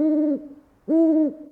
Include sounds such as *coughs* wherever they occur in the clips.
Mm-hmm.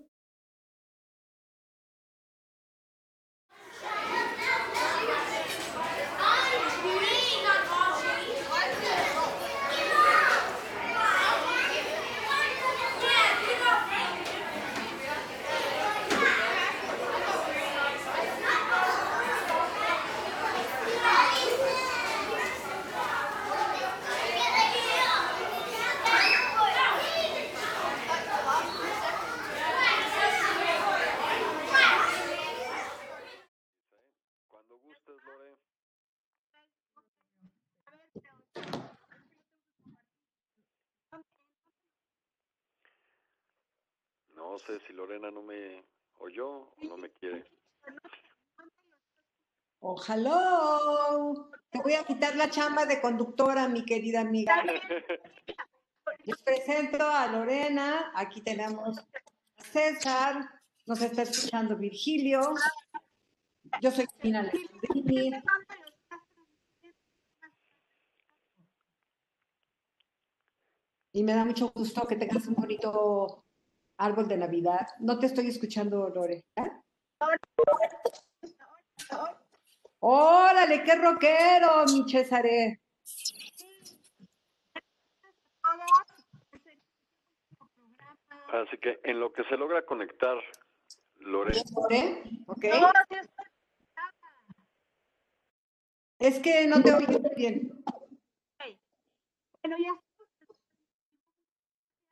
Ojalá. Te voy a quitar la chamba de conductora, mi querida amiga. Les presento a Lorena. Aquí tenemos a César. Nos está escuchando Virgilio. Yo soy Cristina Alejandrini. Y me da mucho gusto que tengas un bonito árbol de Navidad. No te estoy escuchando, Lore. ¿eh? Órale, qué rockero, mi Césare. Así que en lo que se logra conectar, Lore, Lore, ¿ok? Es que no te oigo bien.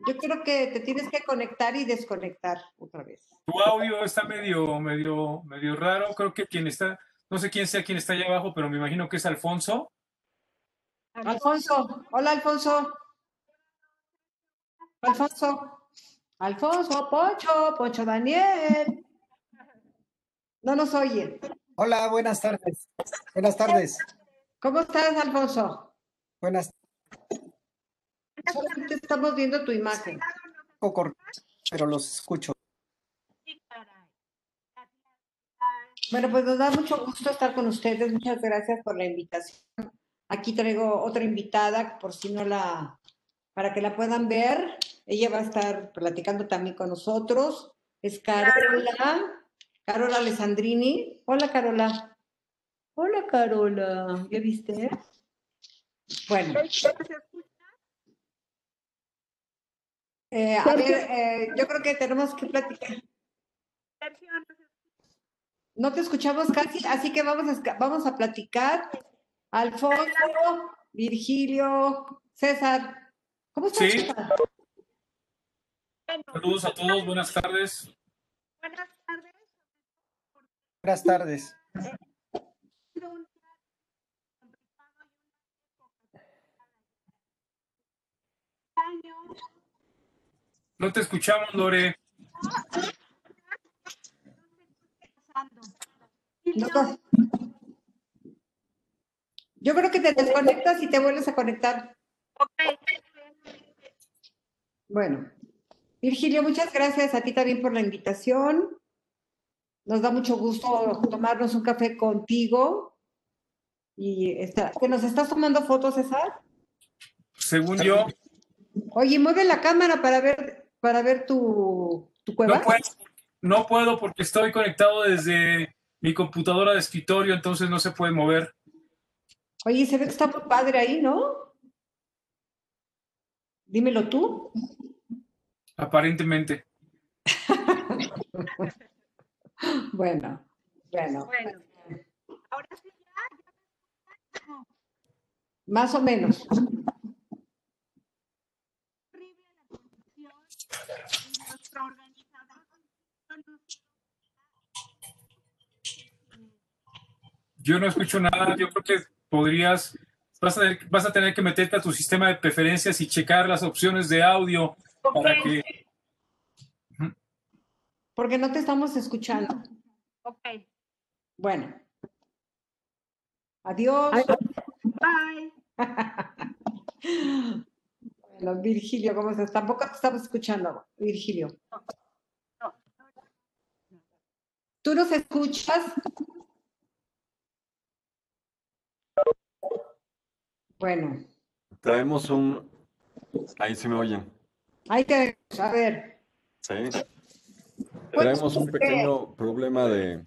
Yo creo que te tienes que conectar y desconectar otra vez. Tu audio está medio, medio, medio raro. Creo que quien está, no sé quién sea quien está allá abajo, pero me imagino que es Alfonso. Alfonso, hola Alfonso. Alfonso. Alfonso, Poncho, Poncho Daniel. No nos oye. Hola, buenas tardes. Buenas tardes. ¿Cómo estás, Alfonso? Buenas Solamente estamos viendo tu imagen. poco, pero los escucho. Bueno, pues nos da mucho gusto estar con ustedes. Muchas gracias por la invitación. Aquí traigo otra invitada, por si no la, para que la puedan ver. Ella va a estar platicando también con nosotros. Es Carola, Carola Alessandrini. Hola, Carola. Hola, Carola. ¿Ya viste? Bueno. Eh, a ver, eh, yo creo que tenemos que platicar. No te escuchamos casi, así que vamos a, vamos a platicar. Alfonso, Virgilio, César. ¿Cómo estás? Sí. César? Saludos a todos, buenas tardes. Buenas tardes. No te escuchamos, Lore. Te- Yo creo que te desconectas y te vuelves a conectar. Bueno, Virgilio, muchas gracias a ti también por la invitación. Nos da mucho gusto tomarnos un café contigo. Y está, ¿que nos estás tomando fotos, César? Según yo, Oye, mueve la cámara para ver, para ver tu, tu cueva. no puedo, no puedo porque estoy conectado desde mi computadora de escritorio, entonces no se puede mover. Oye, se ve que está muy padre ahí, ¿no? Dímelo tú. Aparentemente. *laughs* Bueno, bueno, Bueno, ahora sí más o menos. horrible la condición y nuestro organizador no nos- Yo no escucho nada. Yo creo que podrías, vas a, tener, vas a tener que meterte a tu sistema de preferencias y checar las opciones de audio para Ok, que Porque no te estamos escuchando. ok. Bueno. Adiós. Bye. *laughs* Bueno, Virgilio, ¿cómo estás? Tampoco te estamos escuchando, Virgilio. No, ¿Tú nos escuchas? Bueno, traemos un... Ahí se me oyen. ahí te... A ver, Sí. Traemos un pequeño problema de,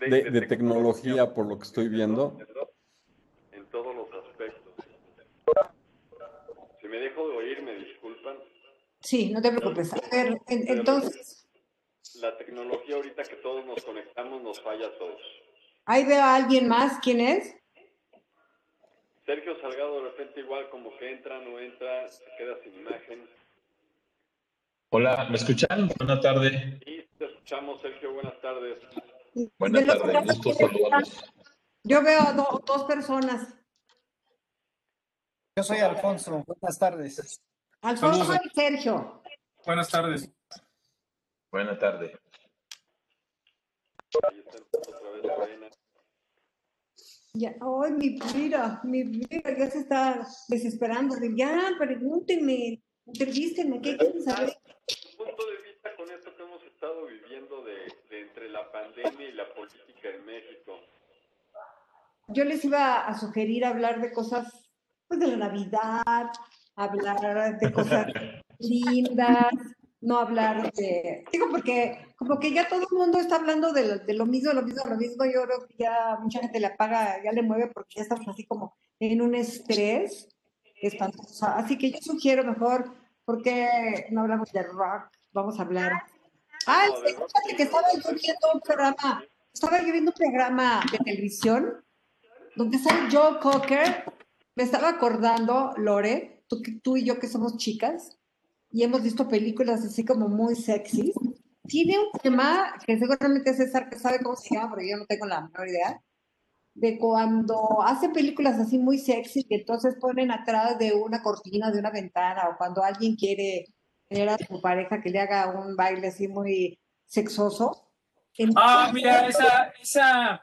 de, de tecnología, por lo que estoy viendo. En todos los aspectos. Si me dejo de oír, me disculpan. Sí, no te preocupes. A ver, en- entonces, La tecnología ahorita que todos nos conectamos nos falla a todos. ahí veo a alguien más. ¿Quién es? Sergio Salgado de repente igual como que entra, no entra, se queda sin imagen. Hola, ¿me escuchan? Buenas tardes. Y te escuchamos, Sergio, buenas tardes. Buenas tardes, gusto saludarlos. Yo veo a do- dos personas. Yo soy Alfonso. Buenas tardes. Alfonso Saludos. y Sergio. Buenas tardes. Buenas tardes. Ahí está otra vez Ya, ay, mi vida, mi vida ya se está desesperando. de, Ya, pregúntenme, entrevístenme, ¿qué quieren saber? Tu punto de vista con esto que hemos estado viviendo de, de entre la pandemia y la política en México. Yo les iba a sugerir hablar de cosas, pues de la Navidad, hablar de cosas *laughs* lindas, no hablar de... Digo, porque como que ya todo el mundo está hablando de lo, de lo mismo, lo mismo, lo mismo, yo creo que ya mucha gente le apaga, ya le mueve porque ya estamos así como en un estrés espantoso. Así que yo sugiero mejor, porque no hablamos de rock, vamos a hablar... Ah, fíjate que estaba yo viendo un programa, estaba yo viendo un programa de televisión donde sale Joe Cocker. Me estaba acordando, Lore, tú, tú y yo que somos chicas y hemos visto películas así como muy sexy. Tiene un tema que seguramente César que sabe cómo se llama, pero yo no tengo la menor idea, de cuando hace películas así muy sexy que entonces ponen atrás de una cortina, de una ventana, o cuando alguien quiere tener a su pareja que le haga un baile así muy sexoso. Ah, Entonces, mira, esa, esa,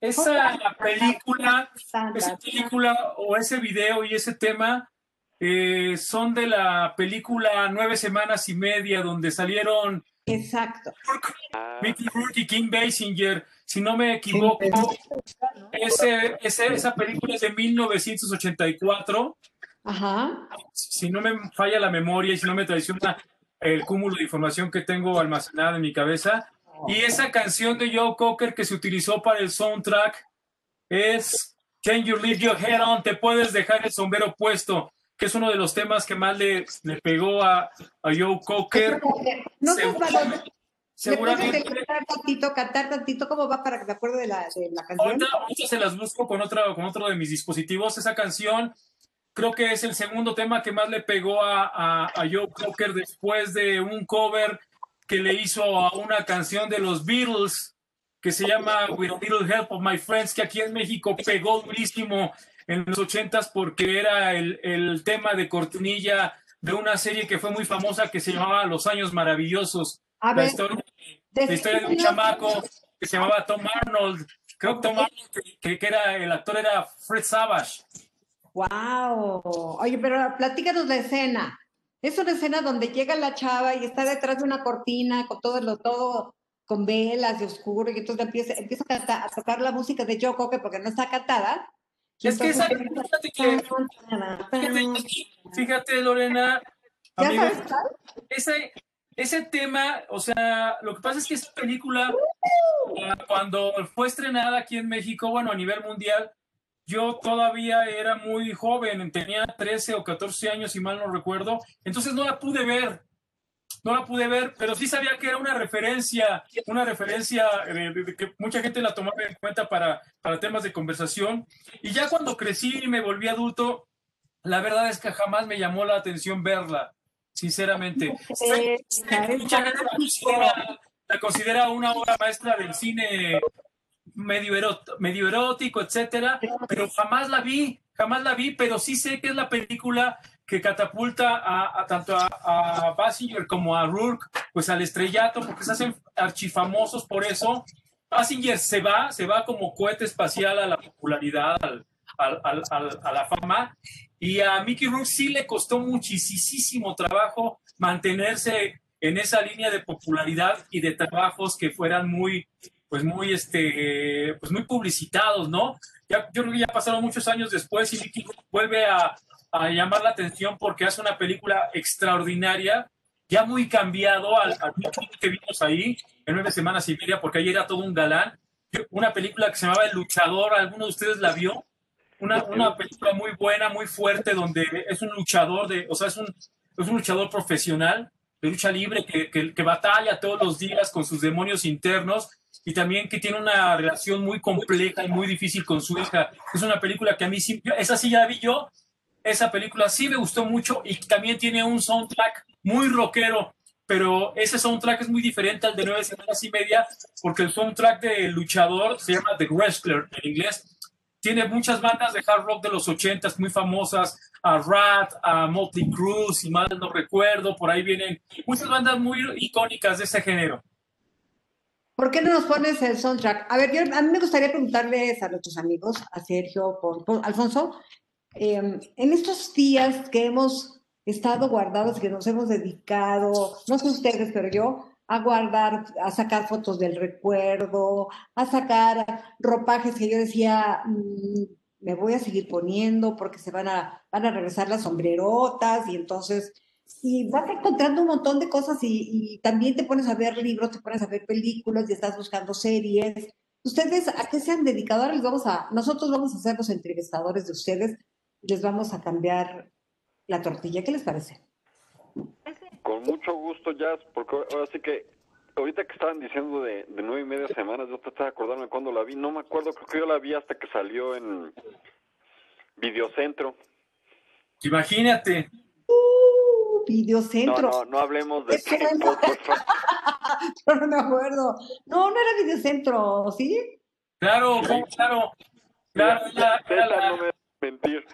esa película, esa película o ese video y ese tema eh, son de la película Nueve Semanas y Media, donde salieron Exacto. Ah, Mickey Rourke y Kim Basinger. Si no me equivoco, ese, ese- esa película es de 1984. Ajá. Si no me falla la memoria y si no me traiciona el cúmulo de información que tengo almacenada en mi cabeza. Y esa canción de Joe Cocker que se utilizó para el soundtrack es Can You Leave Your Head On? Te puedes dejar el sombrero puesto, que es uno de los temas que más le, le pegó a, a Joe Cocker. No te Segura- ¿Le puedes Seguramente. cantar tantito, cantar tantito? ¿Cómo va para que me acuerde de la, de la canción? Ahorita, ahorita se las busco con, otra, con otro de mis dispositivos. Esa canción creo que es el segundo tema que más le pegó a, a, a Joe Cocker después de un cover que le hizo a una canción de los Beatles que se llama With a Little Help of My Friends, que aquí en México pegó durísimo en los ochentas porque era el, el tema de cortinilla de una serie que fue muy famosa que se llamaba Los Años Maravillosos. A La ver, historia, la historia de un chamaco que se llamaba Tom Arnold. Creo que Tom Arnold, que- que, que era el actor era Fred Savage. Wow. Oye, pero platícanos la escena. Es una escena donde llega la chava y está detrás de una cortina con todo lo todo con velas de oscuro y entonces empieza, empieza a, cantar- a tocar la música de Joe Cocker porque no está cantada. Y Es que esa, fíjate, que- fíjate, fíjate, Lorena, ¿Ya amiga, ese, ese tema, o sea, lo que pasa es que esa película, ah, cuando fue estrenada aquí en México, bueno, a nivel mundial, yo todavía era muy joven, tenía 13 o 14 años, si mal no recuerdo, entonces no la pude ver, no la pude ver, pero sí sabía que era una referencia, una referencia de, de- de que mucha gente la tomaba en cuenta para, para temas de conversación, y ya cuando crecí y me volví adulto, la verdad es que jamás me llamó la atención verla, sinceramente. Eh, Mucha gente la considera, la considera una obra maestra del cine medio, erot- medio erótico, etcétera, pero jamás la vi, jamás la vi, pero sí sé que es la película que catapulta a, a tanto a, a Basinger como a Rourke, pues al estrellato, porque se hacen archifamosos por eso. Basinger se va, se va como cohete espacial a la popularidad, al- al- al- a la fama, y a Mickey Rourke sí le costó muchísimo trabajo mantenerse en esa línea de popularidad y de trabajos que fueran muy, pues muy, este, pues muy publicitados, ¿no? Ya, yo creo que ya pasaron muchos años después y Mickey Rourke vuelve a, a llamar la atención porque hace una película extraordinaria ya muy cambiado al, al que vimos ahí en nueve semanas y media, porque ahí era todo un galán. Una película que se llamaba El Luchador, ¿alguno de ustedes la vio? Una, una película muy buena, muy fuerte, donde es un luchador, de, o sea, es un, es un luchador profesional de lucha libre que, que, que batalla todos los días con sus demonios internos y también que tiene una relación muy compleja y muy difícil con su hija. Es una película que a mí esa sí ya la vi yo, esa película sí me gustó mucho y también tiene un soundtrack muy rockero, pero ese soundtrack es muy diferente al de nueve semanas y media porque el soundtrack de Luchador se llama The Wrestler en inglés. Tiene muchas bandas de hard rock de los ochentas muy famosas, a Rat, a Motley Crue, si mal no recuerdo, por ahí vienen muchas bandas muy icónicas de ese género. ¿Por qué no nos pones el soundtrack? A ver, a mí me gustaría preguntarles a nuestros amigos, a Sergio, por Alfonso, eh, en estos días que hemos estado guardados, que nos hemos dedicado, no sé ustedes, pero yo, a guardar, a sacar fotos del recuerdo, a sacar ropajes que yo decía, mmm, me voy a seguir poniendo porque se van a, van a regresar las sombrerotas y entonces, y vas encontrando un montón de cosas y, y también te pones a ver libros, te pones a ver películas y estás buscando series. ¿Ustedes a qué se han dedicado? Ahora les vamos a, nosotros vamos a ser los entrevistadores de ustedes, les vamos a cambiar la tortilla. ¿Qué les parece? Con mucho gusto, Jazz, porque ahora sí que ahorita que estaban diciendo de, de nueve y media semanas, yo trataba de acordarme cuándo la vi. No me acuerdo, creo que yo la vi hasta que salió en Videocentro. Imagínate. Uh, Videocentro. No, no, no hablemos de. *laughs* Yo no me acuerdo. No, no era Videocentro, ¿sí? Claro, claro. Claro, era, era la- no me mentir.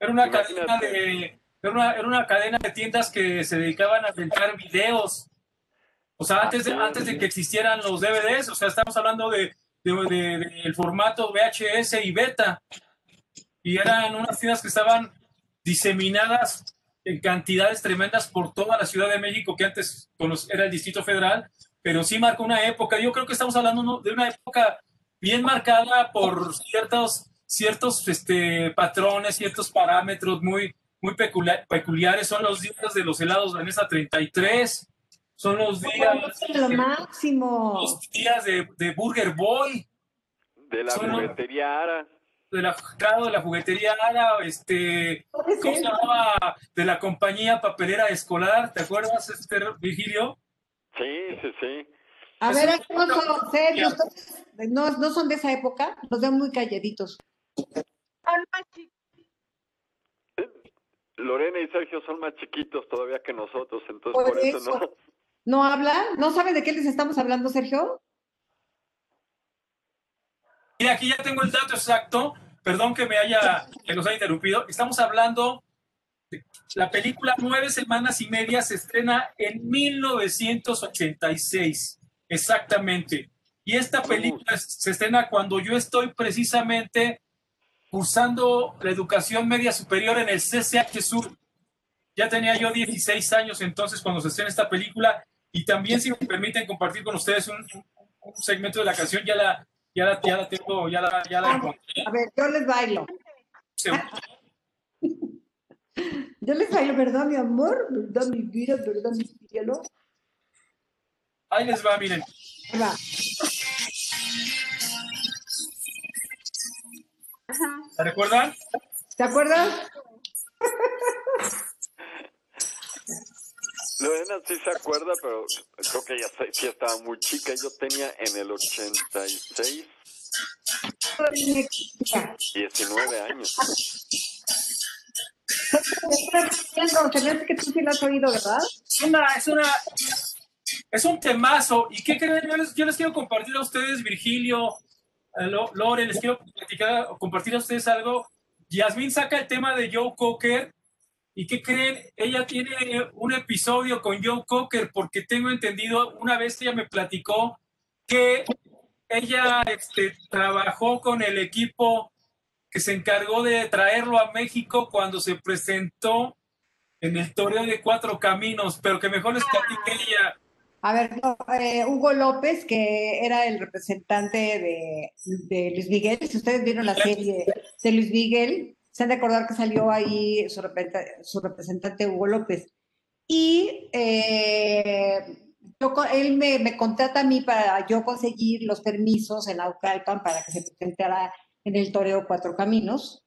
Era una Imagínate. cadena de era una, era una cadena de tiendas que se dedicaban a rentar videos. O sea, antes de, antes de que existieran los DVDs, o sea, estamos hablando de, de, de- del formato VHS y beta. Y eran unas tiendas que estaban diseminadas en cantidades tremendas por toda la Ciudad de México, que antes era el Distrito Federal, pero sí marcó una época. Yo creo que estamos hablando de una época bien marcada por ciertos, ciertos este, patrones, ciertos parámetros muy, muy peculiar- peculiares. Son los días de los helados de mesa 33, son los días, Lo máximo. los días de, de Burger Boy, De la Son- juguetería Ara. de la, claro, de la juguetería Ara, este, ¿cómo se llamaba? De la compañía papelera escolar, ¿te acuerdas, este, Virgilio? Sí, sí, sí. A ver, un- Alfonso, serios, no, no son de esa época, los ven muy calladitos. Son más chicos. Lorena y Sergio son más chiquitos todavía que nosotros, entonces Por por, eso, eso. no. ¿No hablan? ¿No saben de qué les estamos hablando, Sergio? Y aquí ya tengo el dato exacto, perdón que me haya, que nos haya interrumpido. Estamos hablando de la película Nueve Semanas y Media se estrena en 1986, exactamente. Y esta película se estrena cuando yo estoy precisamente cursando la educación media superior en el CCH Sur. Ya tenía yo 16 años entonces cuando se estrena esta película y también si me permiten compartir con ustedes un, un- segmento de la canción, ya la, ya la, ya la tengo, ya la, ya la encontré. A ver, yo les bailo. *laughs* Yo les bailo, ¿verdad, mi amor? ¿Verdad, mi vida? ¿Verdad, mi cielo? Ahí les va, miren. Ahí va. Ajá. ¿Se recuerdan? ¿Te acuerdas? Lorena sí se acuerda, pero creo que sí- sí estaba muy chica. Yo tenía en el 86 19 años. Se me hace que tú sí la has oído, ¿verdad? Es una, es una, es un temazo. ¿Y qué creen? Yo les, yo les quiero compartir a ustedes, Virgilio, Lore, les quiero platicar, compartir a ustedes algo. Yasmín saca el tema de Joe Cocker. ¿Y qué creen? Ella tiene un episodio con Joe Cocker porque tengo entendido, una vez ella me platicó que ella este, trabajó con el equipo que se encargó de traerlo a México cuando se presentó en el torneo de cuatro caminos, pero que mejor les platique ella. A ver, eh, Hugo López, que era el representante de, de Luis Miguel, si ustedes vieron la serie de Luis Miguel, se han de acordar que salió ahí su, su representante Hugo López. Y eh, yo él me, me contrata a mí para yo conseguir los permisos en Aucalpan para que se presentara en el Toreo Cuatro Caminos.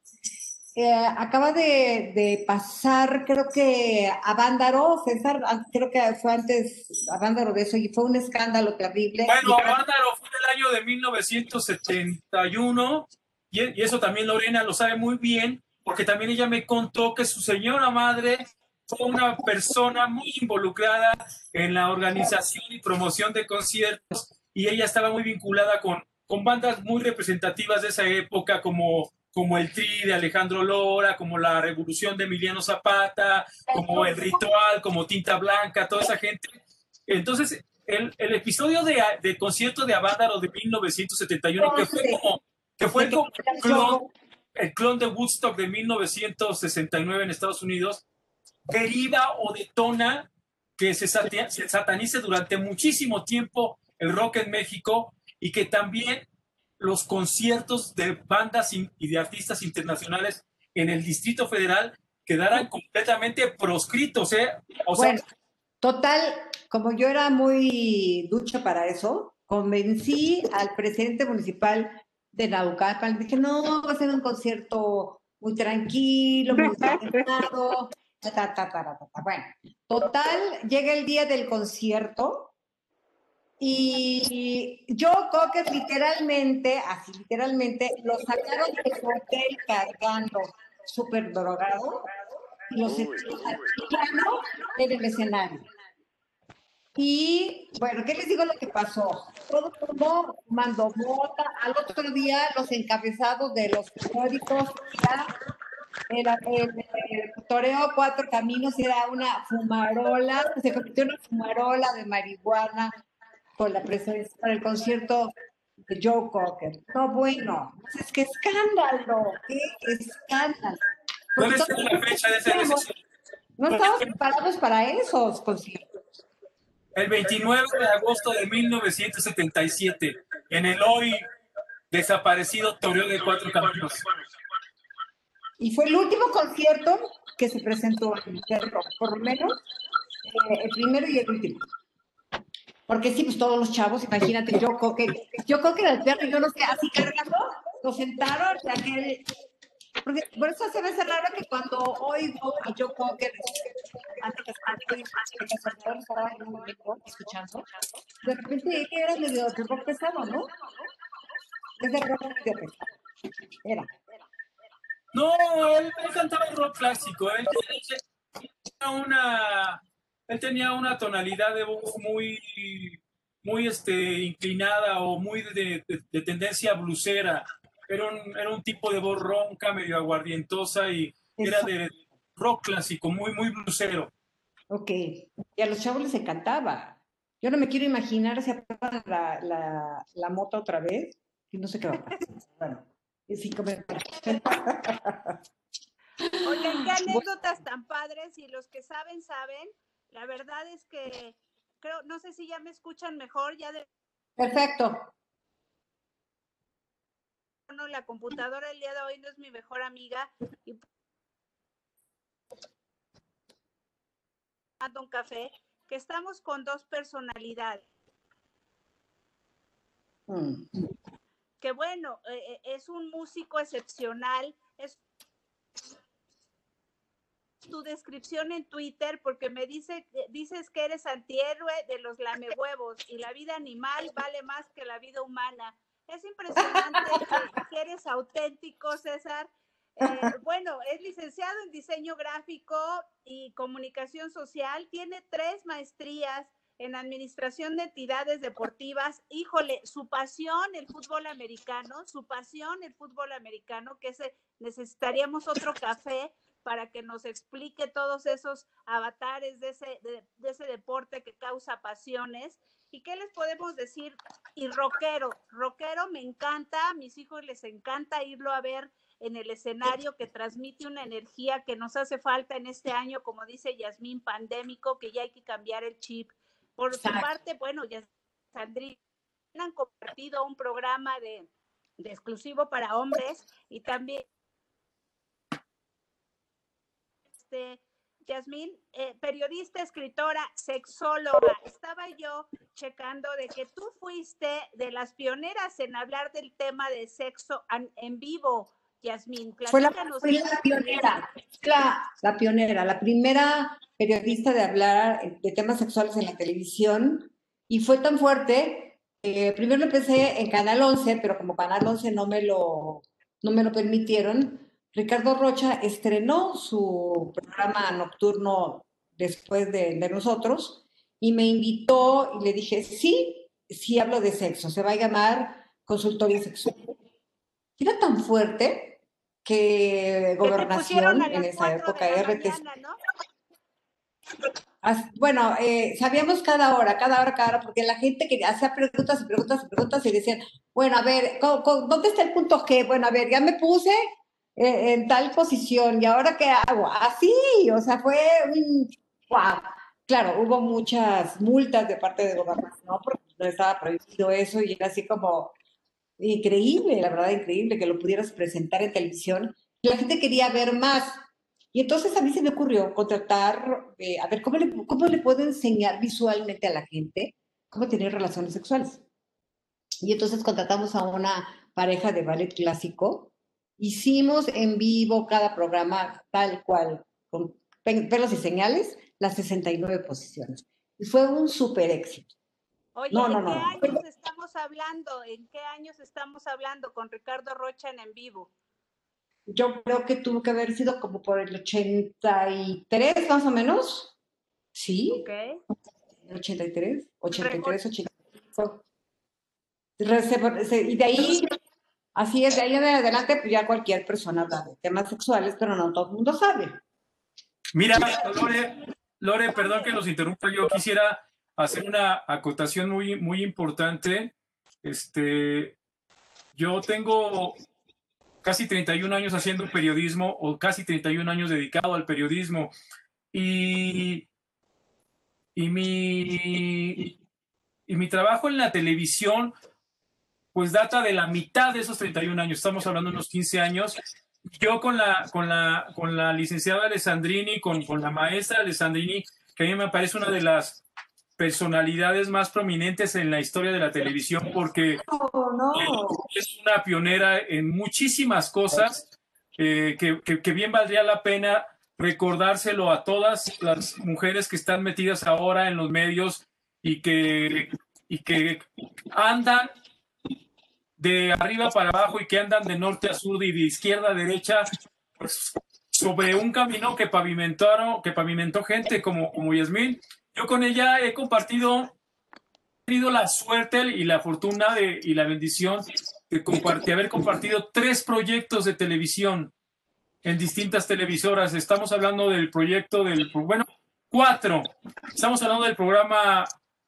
Eh, acaba de, de pasar, creo que a Vándaro, César, creo que fue antes a Vándaro de eso y fue un escándalo terrible. Bueno, Vándaro fue el año de 1971 y, y eso también Lorena lo sabe muy bien porque también ella me contó que su señora madre fue una persona muy involucrada en la organización y promoción de conciertos y ella estaba muy vinculada con, con bandas muy representativas de esa época como, como el Tri de Alejandro Lora, como la Revolución de Emiliano Zapata, como el Ritual, como Tinta Blanca, toda esa gente. Entonces, el, el episodio de, de concierto de Avándaro de 1971, que fue como, que fue como el clon, de Woodstock de 1969 en Estados Unidos, deriva o detona que se satanice durante muchísimo tiempo el rock en México y que también los conciertos de bandas y de artistas internacionales en el Distrito Federal quedaran completamente proscritos. ¿eh? Bueno, total, como yo era muy ducha para eso, convencí al presidente municipal de Naucalpan. Dije, no, va a ser un concierto muy tranquilo, muy calmado. Bueno, total, llega el día del concierto y yo, Cocker, literalmente, así literalmente, lo sacaron de su hotel cargando, súper drogado, y lo sentaron al piano en el escenario. Y bueno, ¿qué les digo lo que pasó? Todo el mundo mandó mota. Al otro día, los encabezados de los periódicos, ya era el, el toreo Cuatro Caminos era una fumarola, se convirtió en una fumarola de marihuana con la presencia, con el concierto de Joe Cocker. No, bueno, es que escándalo, qué escándalo. ¿cuál es la fecha de ese de ese- No estamos preparados para esos conciertos. El 29 de agosto de 1977, en el hoy desaparecido Toreo de Cuatro Caminos. Y fue el último concierto que se presentó en el rock, por lo menos eh, el primero y el último. Porque sí, pues todos los chavos, imagínate, yo creo que, yo creo que era el perro, yo no sé, así cargando, lo sentaron, de aquel, porque por eso se me hace raro que cuando oigo a Joe Cocker, antes estaba en un escuchando, de repente era medio de rock pesado, ¿no? Es de rock medio pesado. Era. No, él, él cantaba rock clásico. Él, él tenía una, él tenía una tonalidad de voz muy, muy este, inclinada o muy de, de- de tendencia blusera. Era un, era un tipo de voz ronca, medio aguardientosa y era de rock clásico, muy, muy blusero. Ok, y a los chavos les encantaba. Yo no me quiero imaginar si apagan la, la, la moto otra vez y no sé qué va a pasar. Bueno, y sin. Oigan, qué anécdotas tan padres y los que saben, saben. La verdad es que creo, no sé si ya me escuchan mejor, ya de Perfecto. no, la computadora el día de hoy no es mi mejor amiga y un café, que estamos con dos personalidades. Mm. que bueno, eh, eh, es un músico excepcional, es tu descripción en Twitter porque me dice dices que eres antihéroe de los lamehuevos y la vida animal vale más que la vida humana. Es impresionante *laughs* que, que eres auténtico, César. Eh, *laughs* bueno, es licenciado en diseño gráfico y comunicación social, tiene tres maestrías en administración de entidades deportivas. Híjole, su pasión el fútbol americano, su pasión el fútbol americano, que ese, necesitaríamos otro café para que nos explique todos esos avatares de ese, de, de ese deporte que causa pasiones. ¿Y qué les podemos decir? Y rockero, rockero me encanta, a mis hijos les encanta irlo a ver en el escenario que transmite una energía que nos hace falta en este año, como dice Yasmín, pandémico, que ya hay que cambiar el chip. Por su parte, bueno, ya Sandrina han compartido un programa de, de exclusivo para hombres y también este, Yasmín, eh, periodista, escritora, sexóloga. Estaba yo checando de que tú fuiste de las pioneras en hablar del tema de sexo en vivo, Yasmín. Fue la, pionera, la, la, pionera, la primera periodista de hablar de temas sexuales en la televisión. Y fue tan fuerte, primero lo empecé en Canal 11, pero como Canal 11 no me lo, no me lo permitieron, Ricardo Rocha estrenó su programa nocturno después de, nosotros y me invitó y le dije, sí, sí hablo de sexo, se va a llamar consultorio sexual. Era tan fuerte que gobernación en esa época, RT. Bueno, eh, sabíamos cada hora, cada hora, cada hora, porque la gente que hacía preguntas y preguntas y preguntas y decían, bueno, a ver, ¿dónde está el punto G? Bueno, a ver, ya me puse, en tal posición y ahora qué hago. Así, o sea, fue un... ¡Wow! Claro, hubo muchas multas de parte de gobernación, ¿no? Porque no estaba prohibido eso y era así como increíble, la verdad, increíble que lo pudieras presentar en televisión. La gente quería ver más. Y entonces a mí se me ocurrió contratar, eh, a ver, ¿cómo le, ¿cómo le puedo enseñar visualmente a la gente cómo tener relaciones sexuales? Y entonces contratamos a una pareja de ballet clásico Hicimos en vivo cada programa tal cual, con pelos y señales, las 69 posiciones. Y fue un súper éxito. Oye, ¿en qué años estamos hablando? ¿En qué años estamos hablando con Ricardo Rocha en en vivo? Yo creo que tuvo que haber sido como por el 83, más o menos. Sí. Ok. 83, 83, 85. Y de ahí Así es, de ahí en adelante, pues ya cualquier persona habla de temas sexuales, pero no todo el mundo sabe. Mira, Lore, Lore, perdón que los interrumpa, yo quisiera hacer una acotación muy, muy importante. Este, yo tengo casi 31 años haciendo periodismo o casi 31 años dedicado al periodismo y, y, mi, y mi trabajo en la televisión pues data de la mitad de esos 31 años, estamos hablando de unos 15 años. Yo con la, con la, con la licenciada Alessandrini, con, con la maestra Alessandrini, que a mí me parece una de las personalidades más prominentes en la historia de la televisión porque es una pionera en muchísimas cosas eh, que, que, bien valdría la pena recordárselo a todas las mujeres que están metidas ahora en los medios y que, y que andan de arriba para abajo y que andan de norte a sur y de izquierda a derecha, pues, sobre un camino que pavimentaron, que pavimentó gente como, como Yasmín. Yo con ella he compartido, he tenido la suerte y la fortuna de, y la bendición de compartir, haber compartido tres proyectos de televisión en distintas televisoras. Estamos hablando del proyecto del, bueno, cuatro. Estamos hablando del programa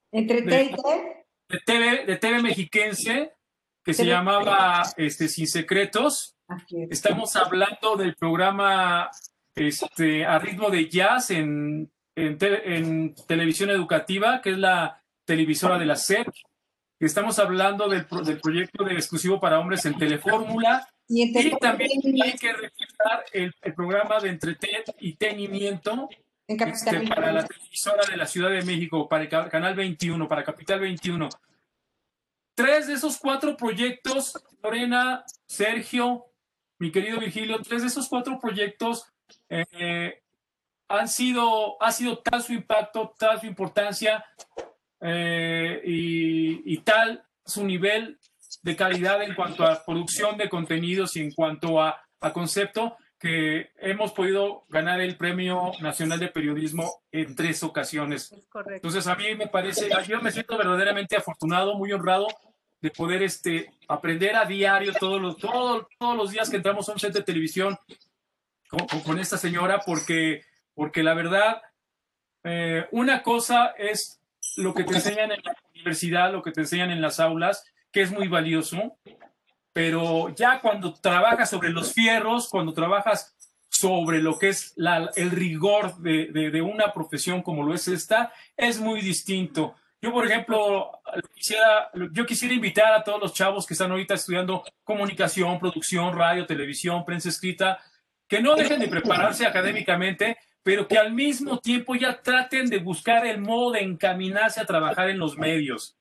Entre de, de, TV, de TV Mexiquense, que se llamaba este, Sin Secretos. Estamos hablando del programa este, a ritmo de jazz en, en, televisión educativa, que es la televisora de la SEP. Estamos hablando del, del proyecto de exclusivo para hombres en Telefórmula. Y, también hay que reflejar el, programa de entretenimiento este, para la televisora de la Ciudad de México, para el Canal 21, para Capital 21. Tres de esos cuatro proyectos, Lorena, Sergio, mi querido Virgilio, tres de esos cuatro proyectos eh, han sido, ha sido tal su impacto, tal su importancia eh, y, tal su nivel de calidad en cuanto a producción de contenidos y en cuanto a, a concepto, que hemos podido ganar el Premio Nacional de Periodismo en tres ocasiones. Entonces, a mí me parece, yo me siento verdaderamente afortunado, muy honrado de poder este, aprender a diario todos los, todos, todos los días que entramos a un set de televisión con, con esta señora, porque, porque la verdad, eh, una cosa es lo que te enseñan en la universidad, lo que te enseñan en las aulas, que es muy valioso, pero ya cuando trabajas sobre los fierros, cuando trabajas sobre lo que es el rigor de, una profesión como lo es esta, es muy distinto. Yo, por ejemplo, quisiera, yo quisiera invitar a todos los chavos que están ahorita estudiando comunicación, producción, radio, televisión, prensa escrita, que no dejen de prepararse académicamente, pero que al mismo tiempo ya traten de buscar el modo de encaminarse a trabajar en los medios.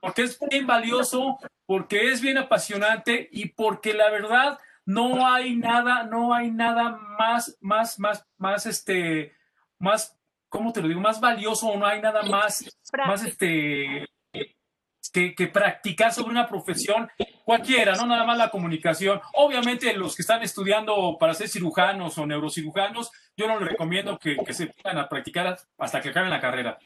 Porque es bien valioso, porque es bien apasionante y porque la verdad no hay nada, no hay nada más, más, más, más, este, más, ¿cómo te lo digo? Más valioso o no hay nada más, más, este, que, que, practicar sobre una profesión cualquiera, no nada más la comunicación. Obviamente los que están estudiando para ser cirujanos o neurocirujanos, yo no les recomiendo que, que se pongan a practicar hasta que acaben la carrera.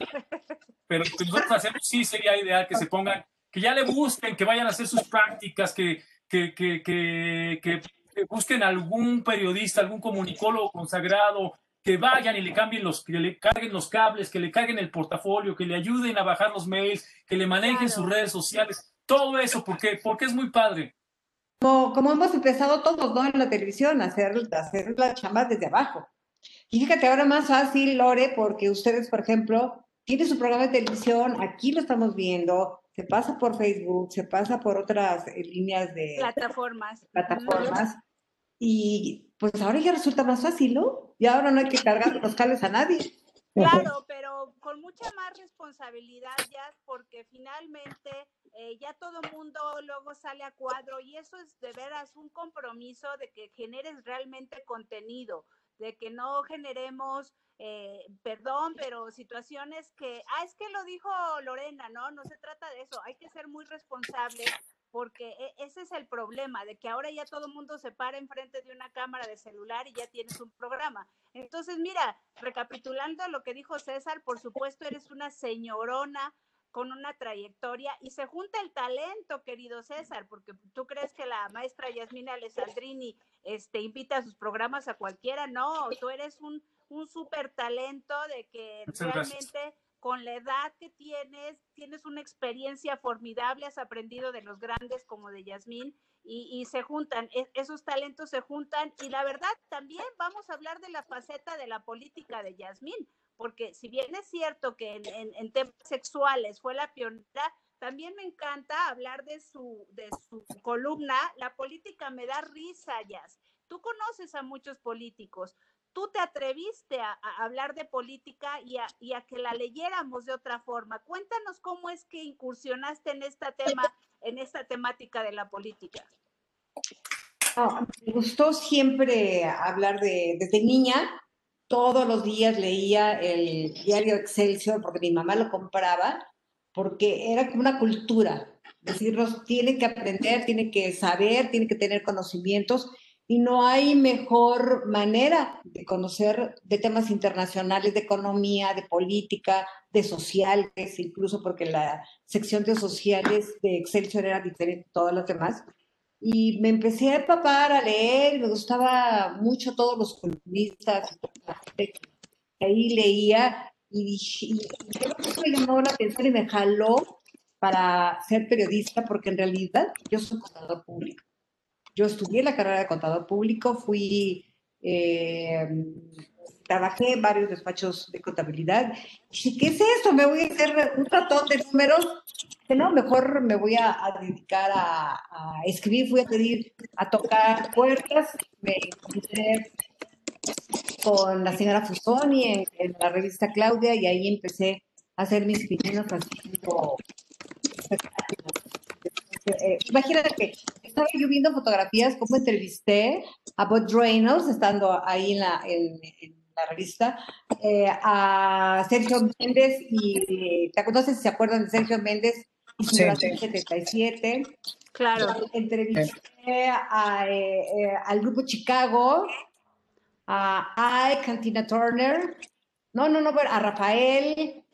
Pero lo que nosotros hacemos sí sería ideal que se pongan, que ya le busquen, que vayan a hacer sus prácticas, que, que, que, busquen algún periodista, algún comunicólogo consagrado, que vayan y le cambien los, que le carguen los cables, que le carguen el portafolio, que le ayuden a bajar los mails, que le manejen sus redes sociales, todo eso, porque, porque es muy padre. Como, como hemos empezado todos, ¿no? En la televisión, a hacer, hacer las chambas desde abajo. Y fíjate, ahora más fácil, Lore, porque ustedes, por ejemplo, tienen su programa de televisión, aquí lo estamos viendo, se pasa por Facebook, se pasa por otras eh, líneas de plataformas. plataformas. Y pues ahora ya resulta más fácil, ¿no? Y ahora no hay que cargar los cables a nadie. Claro, pero con mucha más responsabilidad ya, porque finalmente eh, ya todo mundo luego sale a cuadro y eso es de veras un compromiso de que generes realmente contenido, de que no generemos eh, perdón, pero situaciones que, ah, es que lo dijo Lorena, ¿no? No se trata de eso, hay que ser muy responsable porque e, ese es el problema, de que ahora ya todo el mundo se para enfrente de una cámara de celular y ya tienes un programa. Entonces, mira, recapitulando lo que dijo César, por supuesto eres una señorona con una trayectoria y se junta el talento, querido César, porque tú crees que la maestra Yasmina Alessandrini este, invita a sus programas a cualquiera, no, tú eres un un súper talento, de que realmente con la edad que tienes, tienes una experiencia formidable, has aprendido de los grandes como de Yasmín y, se juntan, e, esos talentos se juntan y la verdad también vamos a hablar de la faceta de la política de Yasmín, porque si bien es cierto que en, temas sexuales fue la pionera, también me encanta hablar de su, de su columna, La política me da risa, Yas. Tú conoces a muchos políticos, tú te atreviste a, hablar de política y a, que la leyéramos de otra forma. Cuéntanos cómo es que incursionaste en esta tema, en esta temática de la política. me gustó siempre hablar de, desde niña, todos los días leía el diario Excelsior porque mi mamá lo compraba, porque era como una cultura. Decirnos, tiene que aprender, tiene que saber, tiene que tener conocimientos y no hay mejor manera de conocer de temas internacionales, de economía, de política, de sociales, incluso porque la sección de sociales de Excelsior era diferente de todas las demás. Y me empecé a empapar, a leer, me gustaba mucho todos los columnistas, ahí leía y, dije, y, me llamó la atención y me jaló para ser periodista, porque en realidad yo soy contador público. Yo estudié la carrera de contador público, fui, eh, trabajé en varios despachos de contabilidad. Y dije, ¿qué es esto? Me voy a hacer un ratón de números. No, mejor me voy a, dedicar a, escribir, fui a pedir, a tocar puertas. Me encontré con la señora Fusoni en, en, la revista Claudia y ahí empecé a hacer mis primeros artículos eh, imagínate que estaba yo viendo fotografías, como entrevisté a Bud Reynolds, estando ahí en la, en, la revista, eh, a Sergio Méndez, y ¿te acuerdas si se acuerdan de Sergio Méndez? Y su sí, 77. Claro. Entrevisté a, eh, al grupo Chicago, a Ike, Cantina Turner, no, no, no, a Rafael,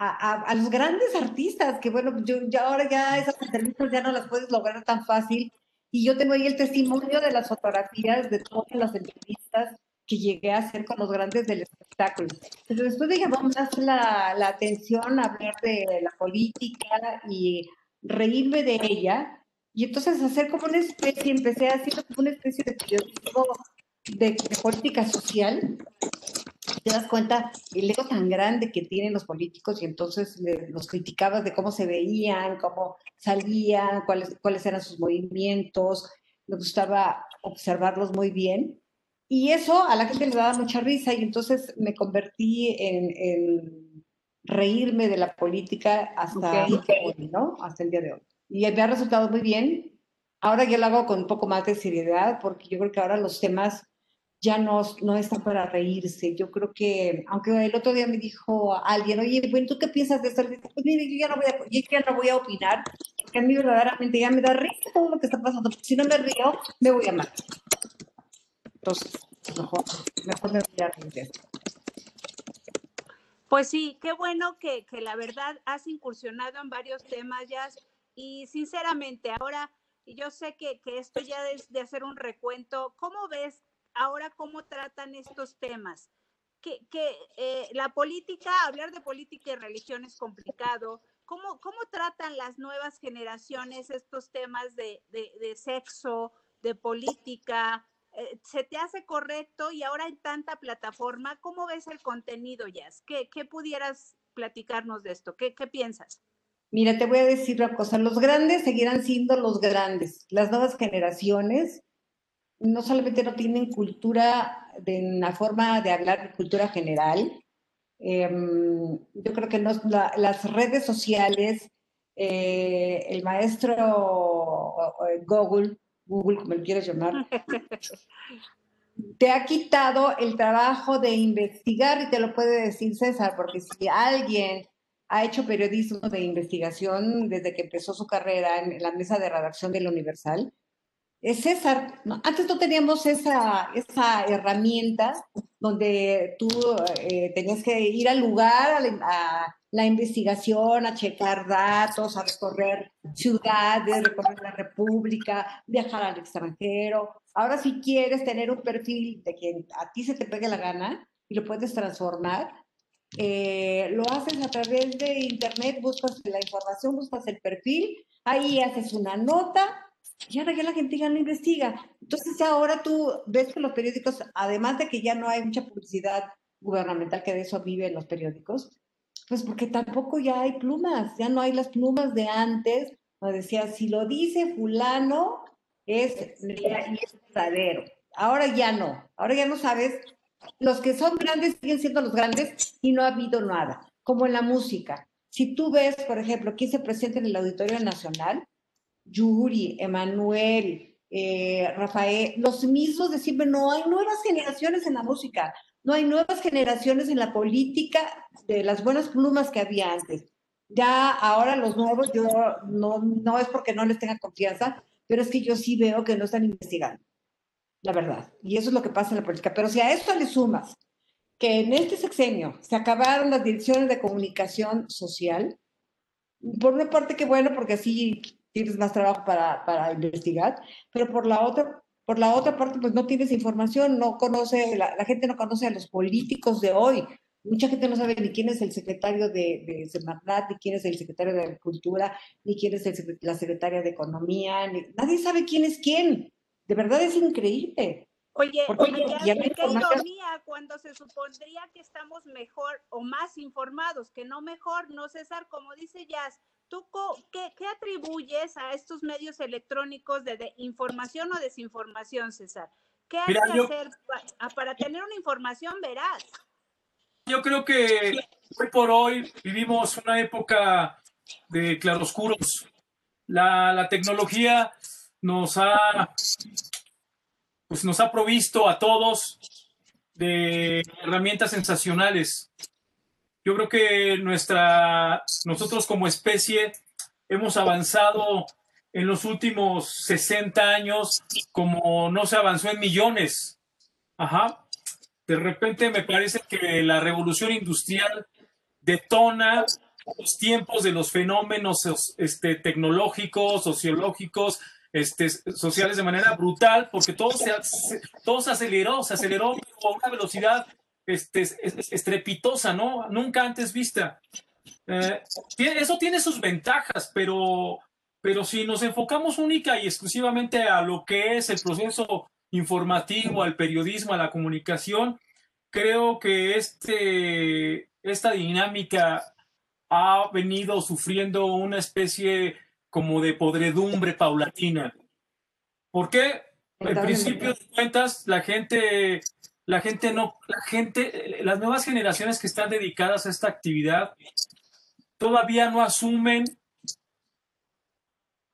a, los grandes artistas, que bueno, yo, ya ahora ya esas entrevistas ya no las puedes lograr tan fácil. Y yo tengo ahí el testimonio de las fotografías de todas las entrevistas que llegué a hacer con los grandes del espectáculo. Pero después llamó más la, la atención hablar de la política y reírme de ella. Y entonces hacer como una especie, empecé a hacer como una especie de periodismo de, de política social te das cuenta el ego tan grande que tienen los políticos y entonces los criticabas de cómo se veían, cómo salían, cuáles, cuáles eran sus movimientos. Me gustaba observarlos muy bien. Y eso a la gente le daba mucha risa y entonces me convertí en, reírme de la política hasta, hoy, ¿no? hasta el día de hoy. Y me ha resultado muy bien. Ahora yo lo hago con un poco más de seriedad porque yo creo que ahora los temas ya no, no están para reírse. Yo creo que, aunque el otro día me dijo alguien, oye, bueno, ¿tú qué piensas de esto? Pues mire, yo ya no voy a, yo ya no voy a opinar, porque a mí verdaderamente ya me da risa todo lo que está pasando. Si no me río, me voy a matar. Entonces, mejor, mejor me voy a reír. Pues sí, qué bueno que, que la verdad has incursionado en varios temas ya y sinceramente ahora, yo sé que, que esto ya es de hacer un recuento, ¿cómo ves ahora cómo tratan estos temas. Que, que eh, la política, hablar de política y religión es complicado. ¿Cómo, cómo tratan las nuevas generaciones estos temas de, de, sexo, de política? Eh, ¿Se te hace correcto? Y ahora hay tanta plataforma, ¿cómo ves el contenido, Jazz? ¿Qué, qué pudieras platicarnos de esto? ¿Qué, ¿Qué piensas? Mira, te voy a decir una cosa, los grandes seguirán siendo los grandes, las nuevas generaciones no solamente no tienen cultura de una forma de hablar cultura general, em, yo creo que no, las redes sociales, eh, el maestro Google, Google, como lo quieras llamar, te ha quitado el trabajo de investigar y te lo puede decir César, porque si alguien ha hecho periodismo de investigación desde que empezó su carrera en la mesa de redacción del Universal, es César. Antes no teníamos esa, esa herramienta donde tú eh, tenías que ir al lugar, a la, investigación, a checar datos, a recorrer ciudades, recorrer la República, viajar al extranjero. Ahora si quieres tener un perfil de quien a ti se te pegue la gana y lo puedes transformar, eh, lo haces a través de internet, buscas la información, buscas el perfil, ahí haces una nota y ahora ya la gente ya no investiga. Entonces ahora tú ves que los periódicos, además de que ya no hay mucha publicidad gubernamental, que de eso viven los periódicos, pues porque tampoco ya hay plumas, ya no hay las plumas de antes, donde decía, si lo dice fulano, es, verdadero. Ahora ya no, ahora ya no sabes. Los que son grandes siguen siendo los grandes y no ha habido nada, como en la música. Si tú ves, por ejemplo, quién se presenta en el Auditorio Nacional, Yuri, Emanuel, eh, Rafael, los mismos de siempre, no hay nuevas generaciones en la música, no hay nuevas generaciones en la política de las buenas plumas que había antes. Ya ahora los nuevos, yo no, no es porque no les tenga confianza, pero es que yo sí veo que no están investigando, la verdad. Y eso es lo que pasa en la política. Pero si a esto le sumas que en este sexenio se acabaron las direcciones de comunicación social, por una parte que bueno, porque así tienes más trabajo para, para investigar, pero por la otra, por la otra parte, pues no tienes información, no conoce, la, la, gente no conoce a los políticos de hoy. Mucha gente no sabe ni quién es el secretario de, de Semarnat, ni quién es el secretario de Agricultura, ni quién es el, la secretaria de Economía, ni, nadie sabe quién es quién. De verdad es increíble. Oye, oye qué ironía cuando se supondría que estamos mejor o más informados, que no mejor, no César, como dice Jazz, ¿Tú qué, atribuyes a estos medios electrónicos de, información o desinformación, César? ¿Qué hay que hacer para, tener una información veraz? Yo creo que hoy por hoy vivimos una época de claroscuros. La, la tecnología nos ha, pues nos ha provisto a todos de herramientas sensacionales yo creo que nuestra, nosotros como especie hemos avanzado en los últimos 60 años como no se avanzó en millones. Ajá. De repente me parece que la revolución industrial detona los tiempos de los fenómenos este, tecnológicos, sociológicos, este, sociales de manera brutal, porque todo se, todo se aceleró, se aceleró a una velocidad este, estrepitosa, ¿no? Nunca antes vista. Eh, eso tiene sus ventajas, pero, pero si nos enfocamos única y exclusivamente a lo que es el proceso informativo, al periodismo, a la comunicación, creo que este, esta dinámica ha venido sufriendo una especie como de podredumbre paulatina. ¿Por qué? En principio de cuentas, la gente, la gente no, la gente, las nuevas generaciones que están dedicadas a esta actividad todavía no asumen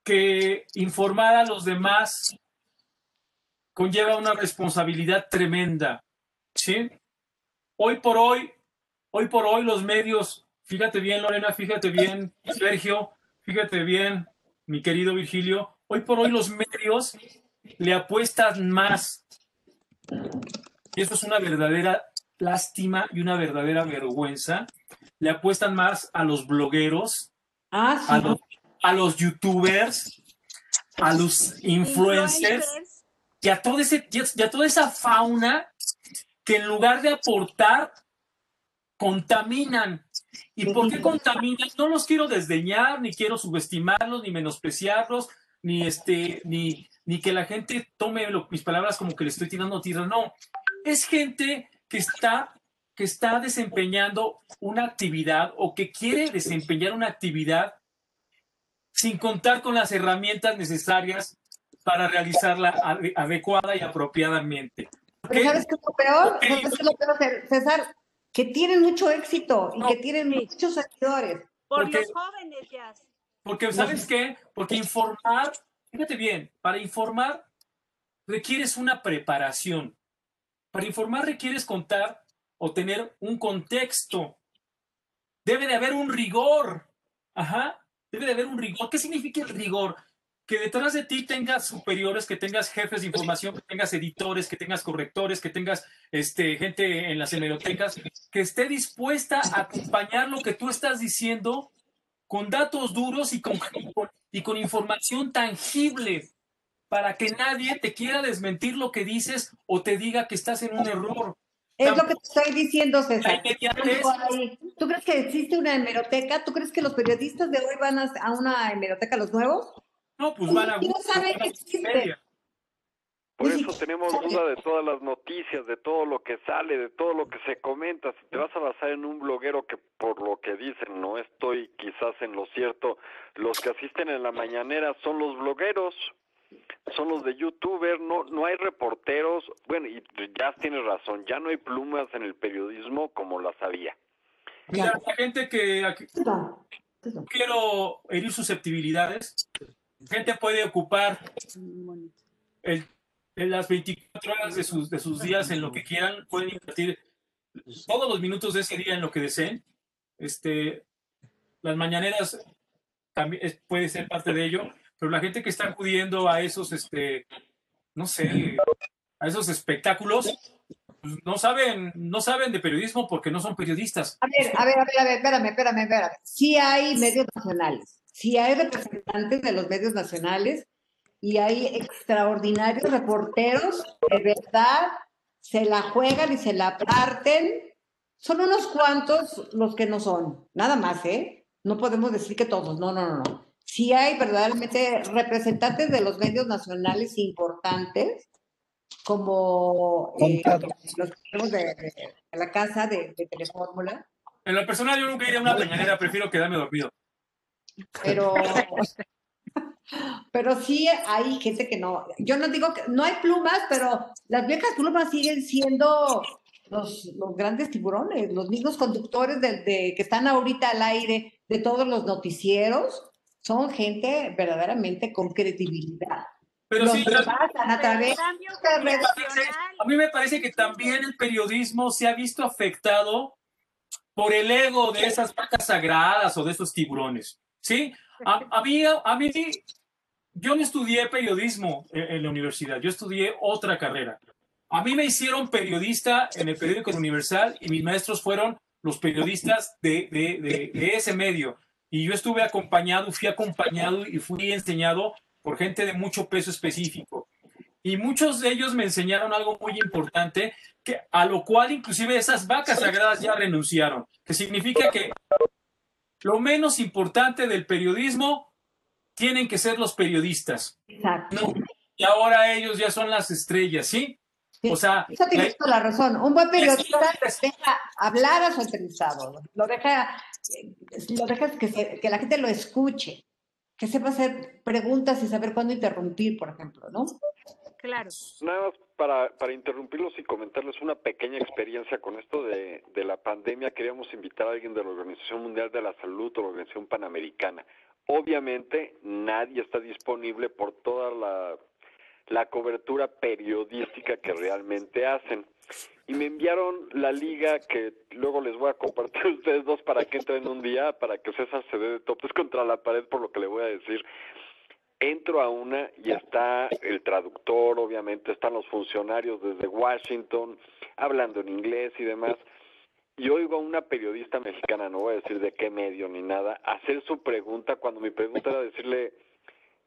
que informar a los demás conlleva una responsabilidad tremenda. ¿sí? Hoy por hoy, hoy por hoy los medios, fíjate bien Lorena, fíjate bien Sergio, fíjate bien mi querido Virgilio, hoy por hoy los medios le apuestan más. Y esto es una verdadera lástima y una verdadera vergüenza. Le apuestan más a los blogueros, Ah, sí. a, los, a los youtubers, a los influencers y a, todo ese, y a toda esa fauna que en lugar de aportar, contaminan. ¿Y por qué contaminan? No los quiero desdeñar, ni quiero subestimarlos, ni menospreciarlos, ni, este, ni, ni que la gente tome lo- mis palabras como que le estoy tirando tierra. No, es gente que está, que está desempeñando una actividad o que quiere desempeñar una actividad sin contar con las herramientas necesarias para realizarla ade- adecuada y apropiadamente. Pero. ¿sabes qué es lo peor? Ok. ¿Sabes qué es lo peor, César? Que tienen mucho éxito y No. que tienen muchos seguidores. Por Porque- los jóvenes, ya. Porque, ¿sabes qué? Porque informar, fíjate bien, para informar requieres una preparación. Para informar requieres contar o tener un contexto. Debe de haber un rigor. Ajá. Debe de haber un rigor. ¿Qué significa el rigor? Que detrás de ti tengas superiores, que tengas jefes de información, que tengas editores, que tengas correctores, que tengas este, gente en las hemerotecas, que esté dispuesta a acompañar lo que tú estás diciendo con datos duros y con, y con, información tangible para que nadie te quiera desmentir lo que dices o te diga que estás en un error. Es lo que te estoy diciendo, César. ¿Tú crees que existe una hemeroteca? ¿Tú crees que los periodistas de hoy van a, a una hemeroteca, los nuevos? no, pues van a... No saben que existe. Por eso tenemos duda de todas las noticias, de todo lo que sale, de todo lo que se comenta. Si te vas a basar en un bloguero que por lo que dicen no estoy quizás en lo cierto, los que asisten en la mañanera son los blogueros, son los de youtuber, no no hay reporteros. Bueno, y ya tienes razón, ya no hay plumas en el periodismo como las había. Mira, la gente que... aquí- No, quiero herir susceptibilidades. Gente puede ocupar el, en las 24 horas de sus, de sus días en lo que quieran, pueden invertir todos los minutos de ese día en lo que deseen. Este, las mañaneras también es- puede ser parte de ello, pero la gente que está acudiendo a esos, este, no sé, a esos espectáculos, pues, no saben, no saben de periodismo porque no son periodistas. A ver, a ver, a ver, a ver, espérame, espérame, espérame. Sí hay medios nacionales, sí hay representantes de los medios nacionales y hay extraordinarios reporteros de verdad se la juegan y se la parten. Son unos cuantos los que no son, nada más, ¿eh? No podemos decir que todos, no, no, no, no. Sí hay verdaderamente representantes de los medios nacionales importantes, como eh, los que tenemos de, de- de la casa de, de Telefórmula. En lo personal, yo nunca iría a una mañanera, prefiero quedarme dormido. pero *laughs* pero sí hay gente que no yo no digo que no hay plumas pero las viejas plumas siguen siendo los, los grandes tiburones los mismos conductores de, de- que están ahorita al aire de todos los noticieros son gente verdaderamente con credibilidad Pero los sí, a través de. A mí me parece que también el periodismo se ha visto afectado por el ego de esas vacas sagradas o de esos tiburones. ¿Sí? A, a mí, a mí, yo no estudié periodismo en, en la universidad, yo estudié otra carrera. A mí me hicieron periodista en el periódico Universal y mis maestros fueron los periodistas de, de, de, de ese medio. Y yo estuve acompañado, fui acompañado y fui enseñado por gente de mucho peso específico. Y muchos de ellos me enseñaron algo muy importante, que, a lo cual inclusive esas vacas sagradas ya renunciaron, que significa que lo menos importante del periodismo tienen que ser los periodistas. Exacto. ¿no? Y ahora ellos ya son las estrellas, ¿sí? Sí, O sea, Eso tienes la- toda la razón. Un buen periodista deja hablar a su entrevistado, lo deja, eh, lo deja que, se- que la gente lo escuche, que sepa hacer preguntas y saber cuándo interrumpir, por ejemplo, ¿no? Claro. Nada más para, para interrumpirlos y comentarles una pequeña experiencia con esto de, de la pandemia. Queríamos invitar a alguien de la Organización Mundial de la Salud o la Organización Panamericana. Obviamente nadie está disponible por toda la, la cobertura periodística que realmente hacen. Y me enviaron la liga que luego les voy a compartir a ustedes dos para que entren un día, para que César se dé de topes contra la pared por lo que le voy a decir. Entro a una y está el traductor, obviamente, están los funcionarios desde Washington, hablando en inglés y demás y oigo a una periodista mexicana, no voy a decir de qué medio ni nada, hacer su pregunta cuando mi pregunta era decirle,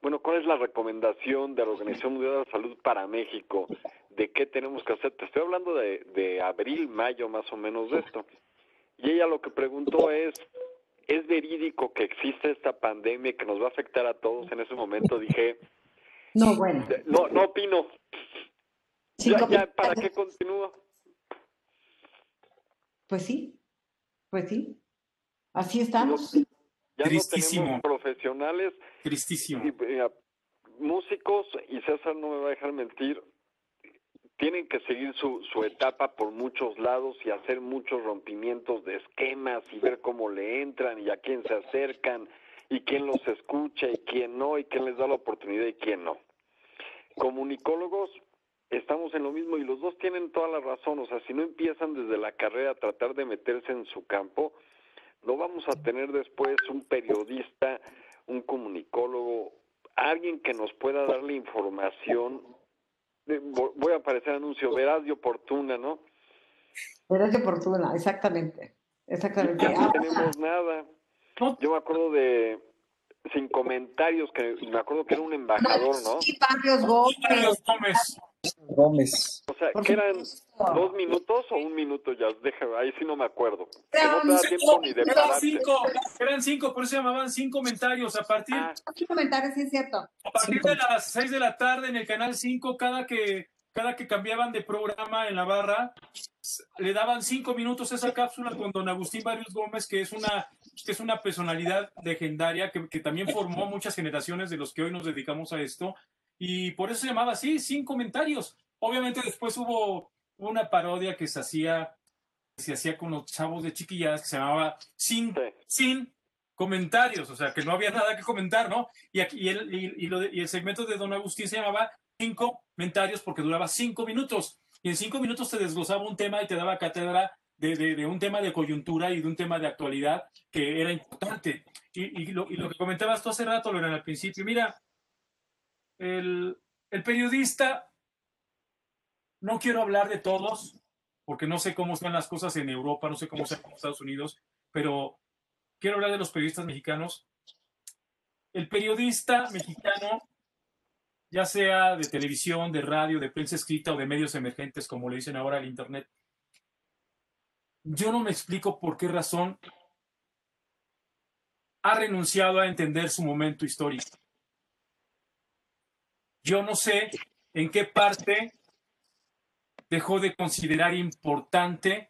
bueno, ¿cuál es la recomendación de la Organización Mundial de la Salud para México? ¿De qué tenemos que hacer? Te estoy hablando de, de abril, mayo más o menos de esto. Y ella lo que preguntó es, ¿es verídico que existe esta pandemia que nos va a afectar a todos? En ese momento dije, No, bueno. no, no opino. Sí, Ya, como- ya, ¿para qué continúo? Pues sí, pues sí. Así estamos. Ya no Tristísimo. tenemos profesionales Tristísimo. Y, mira, músicos, y César no me va a dejar mentir, tienen que seguir su, su etapa por muchos lados y hacer muchos rompimientos de esquemas y ver cómo le entran y a quién se acercan y quién los escucha y quién no y quién les da la oportunidad y quién no. Comunicólogos, estamos en lo mismo y los dos tienen toda la razón, o sea, si no empiezan desde la carrera a tratar de meterse en su campo, no vamos a tener después un periodista, un comunicólogo, alguien que nos pueda dar la información. de- vo- Voy a aparecer anuncio, veraz y oportuna, ¿no? De fortuna, exactamente. Exactamente. Ya no Ah, tenemos nada. Yo me acuerdo de, sin comentarios, que me acuerdo que era un embajador, ¿no? Sí, Barrios Gómez. Gómez. O sea, que eran dos minutos o un minuto, ya, déjame, ahí sí no me acuerdo. Que Eran no te da cinco, tiempo ni de Eran cinco, eran cinco, por eso se llamaban cinco comentarios. A partir, Ah, comentarios, sí es cierto. a partir de las seis de la tarde en el canal 5, cada que, cada que cambiaban de programa en la barra, le daban cinco minutos a esa cápsula con don Agustín Barrios Gómez, que es una, que es una personalidad legendaria que, que también formó muchas generaciones de los que hoy nos dedicamos a esto. Y por eso se llamaba así, sin comentarios. Obviamente después hubo una parodia que se hacía, se hacía con los chavos de chiquilladas que se llamaba Sin, sí. sin comentarios, o sea, que no había nada que comentar, ¿no? Y, aquí, y, el, y, y lo de- y el segmento de Don Agustín se llamaba Cinco comentarios porque duraba cinco minutos. Y en cinco minutos te desglosaba un tema y te daba cátedra de, de- de un tema de coyuntura y de un tema de actualidad que era importante. Y, y lo, y lo que comentabas tú hace rato, Lorena, al principio, mira, el, el periodista, no quiero hablar de todos, porque no sé cómo están las cosas en Europa, no sé cómo están en Estados Unidos, pero quiero hablar de los periodistas mexicanos. El periodista mexicano, ya sea de televisión, de radio, de prensa escrita o de medios emergentes, como le dicen ahora el Internet, yo no me explico por qué razón ha renunciado a entender su momento histórico. Yo no sé en qué parte dejó de considerar importante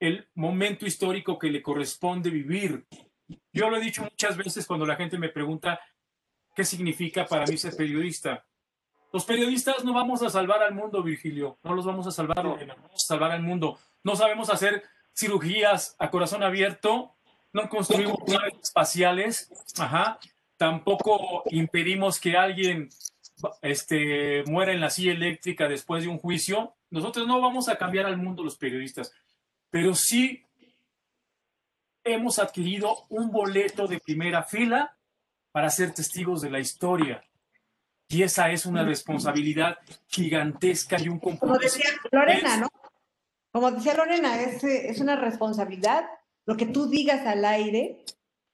el momento histórico que le corresponde vivir. Yo lo he dicho muchas veces cuando la gente me pregunta qué significa para mí ser periodista. Los periodistas no vamos a salvar al mundo, Virgilio, no los vamos a salvar, no vamos a salvar al mundo. No sabemos hacer cirugías a corazón abierto, no construimos naves espaciales, ajá, tampoco impedimos que alguien este, muera en la silla eléctrica después de un juicio. Nosotros no vamos a cambiar al mundo los periodistas, pero sí hemos adquirido un boleto de primera fila para ser testigos de la historia. Y esa es una responsabilidad gigantesca y un Como compromiso. decía Lorena, ¿no? Como decía Lorena, es, es una responsabilidad lo que tú digas al aire,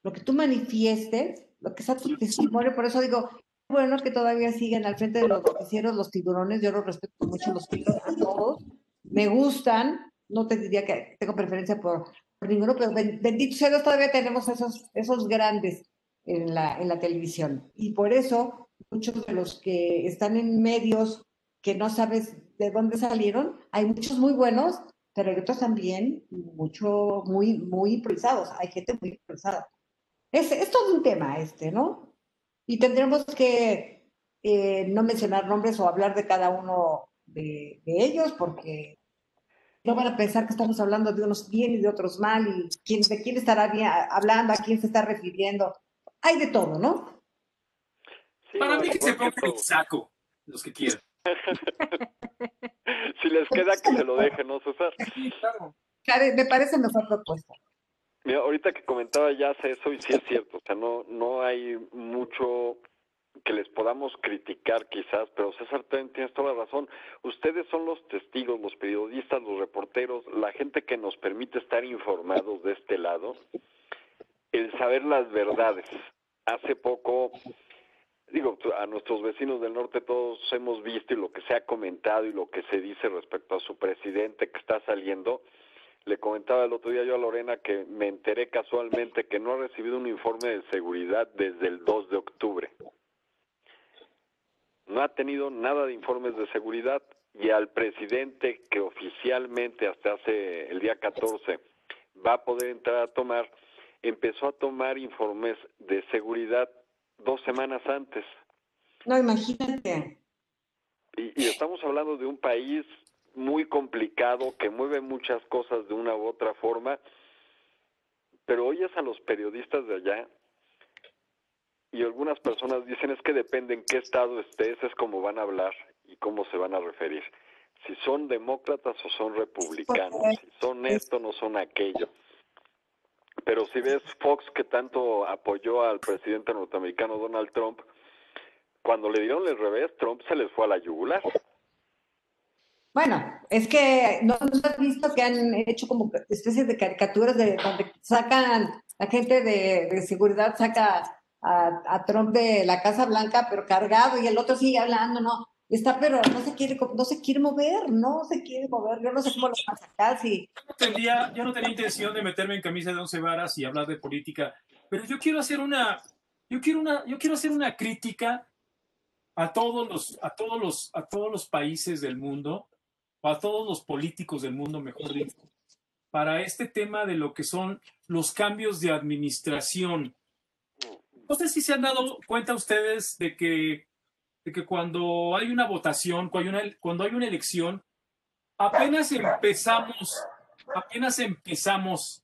lo que tú manifiestes, lo que sea tu testimonio. Por eso digo, bueno que todavía siguen al frente de los noticieros los tiburones. Yo los respeto mucho los tiburones a todos. Me gustan. No te diría que tengo preferencia por, por ninguno, pero ben- bendito sea Dios, todavía tenemos esos, esos grandes en la, en la televisión. Y por eso muchos de los que están en medios que no sabes de dónde salieron, hay muchos muy buenos, pero hay otros también mucho, muy, muy improvisados. Hay gente muy improvisada. Es, es todo un tema este, ¿no? Y tendremos que eh, no mencionar nombres o hablar de cada uno de, ellos, porque no van a pensar que estamos hablando de unos bien y de otros mal, y quién, de quién estará bien, hablando, a quién se está refiriendo. Hay de todo, ¿no? Para mí que se pongan el saco, los que quieran. *laughs* si les queda que se lo dejen, ¿no, César? Me parece mejor propuesta. Mira, ahorita que comentaba ya eso y sí es cierto, o sea, no, no hay mucho que les podamos criticar quizás, pero César tienes toda la razón. Ustedes son los testigos, los periodistas, los reporteros, la gente que nos permite estar informados de este lado, el saber las verdades. Hace poco digo, a nuestros vecinos del norte todos hemos visto y lo que se ha comentado y lo que se dice respecto a su presidente que está saliendo. Le comentaba el otro día yo a Lorena que me enteré casualmente que no ha recibido un informe de seguridad desde el 2 de octubre. No ha tenido nada de informes de seguridad y al presidente que oficialmente hasta hace el día 14 va a poder entrar a tomar, empezó a tomar informes de seguridad dos semanas antes. No, imagínate. Y, estamos hablando de un país muy complicado que mueve muchas cosas de una u otra forma, pero oyes a los periodistas de allá y algunas personas dicen es que depende en qué estado estés, es como van a hablar y cómo se van a referir. Si son demócratas o son republicanos, si son esto, no son aquello. Pero si ves Fox que tanto apoyó al presidente norteamericano Donald Trump, cuando le dieron el revés, Trump se les fue a la yugular. Bueno, es que no, has visto que han hecho como especies de caricaturas de donde sacan, la gente de, seguridad saca a, a, Trump de la Casa Blanca, pero cargado, y el otro sigue hablando, ¿no? está, pero no se quiere, no se quiere mover, no se quiere mover. Yo no sé cómo lo van a sacar. Si... Yo, no tenía, yo no tenía intención de meterme en camisa de once varas y hablar de política, pero yo quiero hacer una, yo quiero una, yo quiero hacer una crítica a todos los, a todos los, a todos los países del mundo, o a todos los políticos del mundo, mejor dicho, para este tema de lo que son los cambios de administración. No sé si se han dado cuenta ustedes de que de que cuando hay una votación, cuando hay una, cuando hay una elección, apenas empezamos, apenas empezamos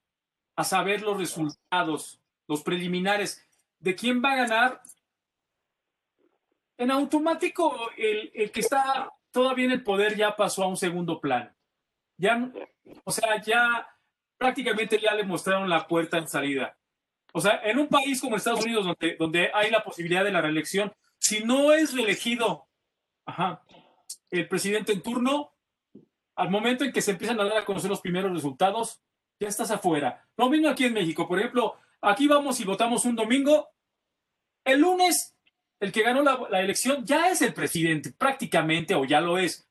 a saber los resultados, los preliminares de quién va a ganar, en automático el, el que está todavía el poder ya pasó a un segundo plano. Ya, o sea, ya prácticamente ya le mostraron la puerta en salida. O sea, en un país como Estados Unidos, donde, donde hay la posibilidad de la reelección, si no es reelegido el presidente en turno, al momento en que se empiezan a dar a conocer los primeros resultados, ya estás afuera. Lo mismo aquí en México. Por ejemplo, aquí vamos y votamos un domingo. El lunes, el que ganó la, elección ya es el presidente, prácticamente, o ya lo es.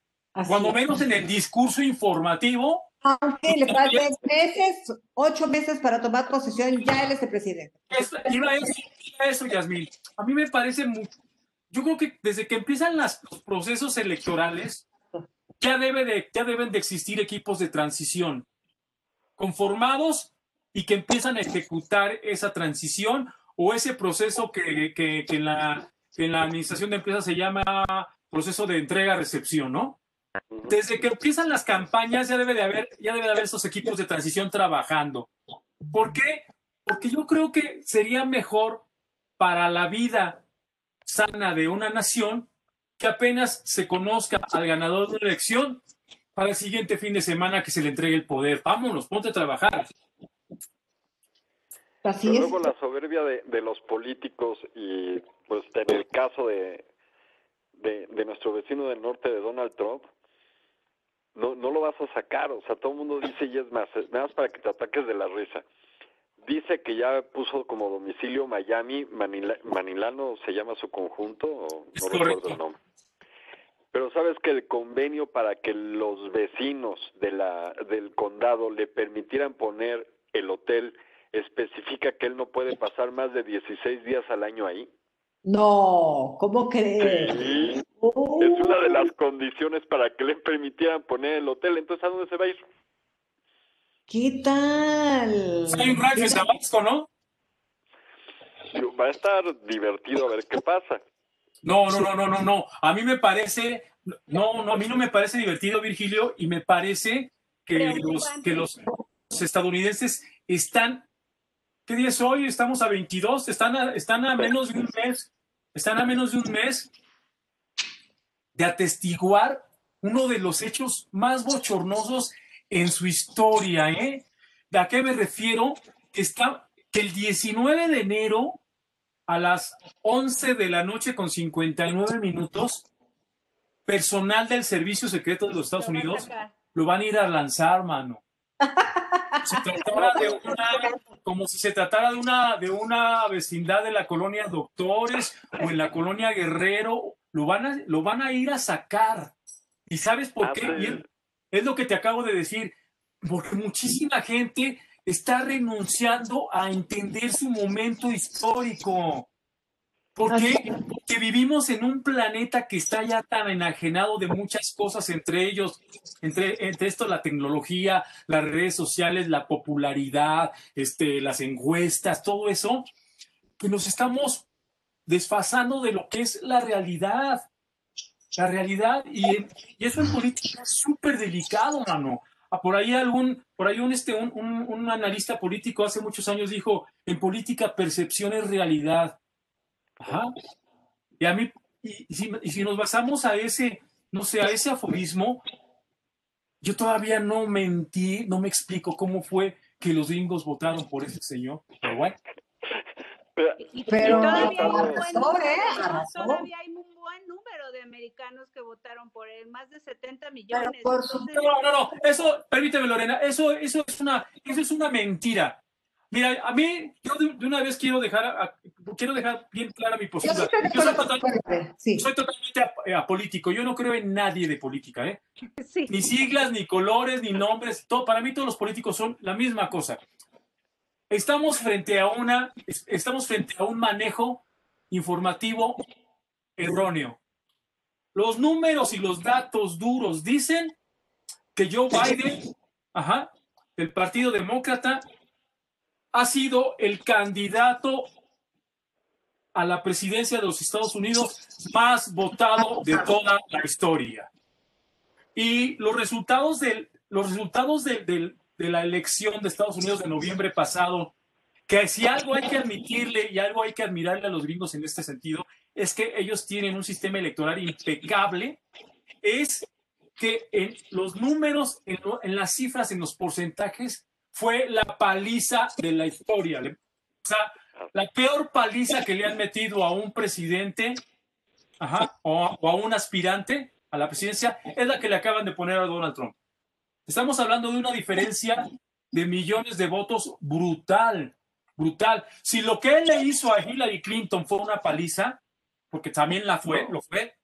Cuando menos en el discurso informativo. Aunque le falten meses, ocho meses para tomar posesión, ya él es el presidente. iba, eso, iba eso, Yasmín. A mí me parece mucho yo creo que desde que empiezan los procesos electorales, ya, debe de, ya deben de existir equipos de transición conformados y que empiezan a ejecutar esa transición o ese proceso que, que, en, la, en la administración de empresas se llama proceso de entrega-recepción, ¿no? Desde que empiezan las campañas ya debe de haber, ya debe de haber esos equipos de transición trabajando. ¿Por qué? Porque yo creo que sería mejor para la vida sana de una nación que apenas se conozca al ganador de la elección para el siguiente fin de semana que se le entregue el poder. Vámonos, ponte a trabajar. Así luego la soberbia de, los políticos y pues en el caso de, de, nuestro vecino del norte de Donald Trump, no, no lo vas a sacar, o sea, todo el mundo dice y es más, nada más para que te ataques de la risa dice que ya puso como domicilio Miami, Manilano se llama su conjunto, o no recuerdo el nombre. Pero sabes que el convenio para que los vecinos de la, del condado le permitieran poner el hotel especifica que él no puede pasar más de 16 días al año ahí. No, ¿cómo crees? Sí, es una de las condiciones para que le permitieran poner el hotel. Entonces, ¿a dónde se va a ir? ¿Qué tal? Hay un rancho en Tabasco, ¿no? Va a estar divertido a ver qué pasa. No, no, no, no, no, no. A mí me parece, no, no, a mí no me parece divertido, Virgilio, y me parece que los, que los estadounidenses están, ¿qué día es hoy? Estamos a 22, están a, están a menos de un mes, están a menos de un mes de atestiguar uno de los hechos más bochornosos en su historia, ¿eh? ¿A qué me refiero? Está, que el 19 de enero a las 11 de la noche con 59 minutos, personal del Servicio Secreto de los Estados Unidos lo van a ir a lanzar, mano. *laughs* Se tratara de una, como si se tratara de una, de una vecindad de la colonia Doctores o en la colonia Guerrero, lo van a, lo van a ir a sacar. ¿Y sabes por qué? es lo que te acabo de decir, porque muchísima gente está renunciando a entender su momento histórico. ¿Por qué? Porque vivimos en un planeta que está ya tan enajenado de muchas cosas, entre ellos, entre, entre esto la tecnología, las redes sociales, la popularidad, este, las encuestas, todo eso, que nos estamos desfasando de lo que es la realidad. La realidad, y, y eso en política es súper delicado, mano. Ah, por ahí algún, por ahí un, este, un, un, analista político hace muchos años dijo, en política percepción es realidad. Ajá. Y a mí, y, si, y si nos basamos a ese, no sé, a ese aforismo, yo todavía no mentí, no me explico cómo fue que los gringos votaron por ese señor. Pero bueno. Pero, todavía, hay un buen número, todavía hay un buen número de americanos que votaron por él, más de 70 millones. No, no, no, eso, permíteme Lorena, eso, eso, es, una, eso es una mentira. Mira, a mí, yo de, una vez quiero dejar, quiero dejar bien clara mi postura. Yo, soy, totalmente apolítico, yo no creo en nadie de política, ¿eh? Ni siglas, ni colores, ni nombres, todo, para mí todos los políticos son la misma cosa. Estamos frente a una, estamos frente a un manejo informativo erróneo. Los números y los datos duros dicen que Joe Biden, ajá, del Partido Demócrata, ha sido el candidato a la presidencia de los Estados Unidos más votado de toda la historia. Y los resultados, del, los resultados de la elección de Estados Unidos de noviembre pasado, que si algo hay que admitirle y algo hay que admirarle a los gringos en este sentido, es que ellos tienen un sistema electoral impecable, es que en los números, en, las cifras, en los porcentajes, fue la paliza de la historia. O sea, la peor paliza que le han metido a un presidente o, o a un aspirante a la presidencia es la que le acaban de poner a Donald Trump. Estamos hablando de una diferencia de millones de votos brutal, brutal. Si lo que él le hizo a Hillary Clinton fue una paliza, porque también la fue, lo fue,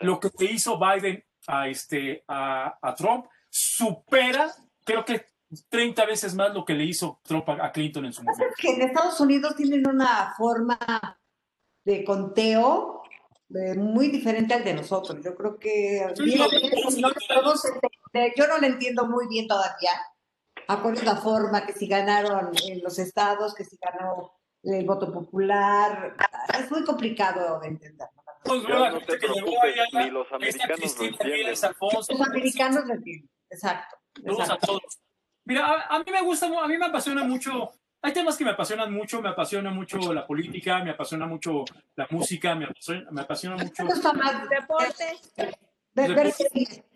lo que hizo Biden a, este, a, Trump supera, creo que 30 veces más lo que le hizo Trump a, Clinton en su momento. que en Estados Unidos tienen una forma de conteo muy diferente al de nosotros. Yo creo que yo no lo entiendo muy bien todavía. Acuerdo la forma que si ganaron en los estados, que si ganó el voto popular, es muy complicado de entender. Pues, ni los americanos lo entienden. Los americanos lo entienden, exacto. exacto. Mira, a, a, mí me gusta, a mí me apasiona mucho hay temas que me apasionan mucho, me apasiona mucho la política, me apasiona mucho la música, me apasiona, me apasiona mucho... ¿Te gusta más deportes? De,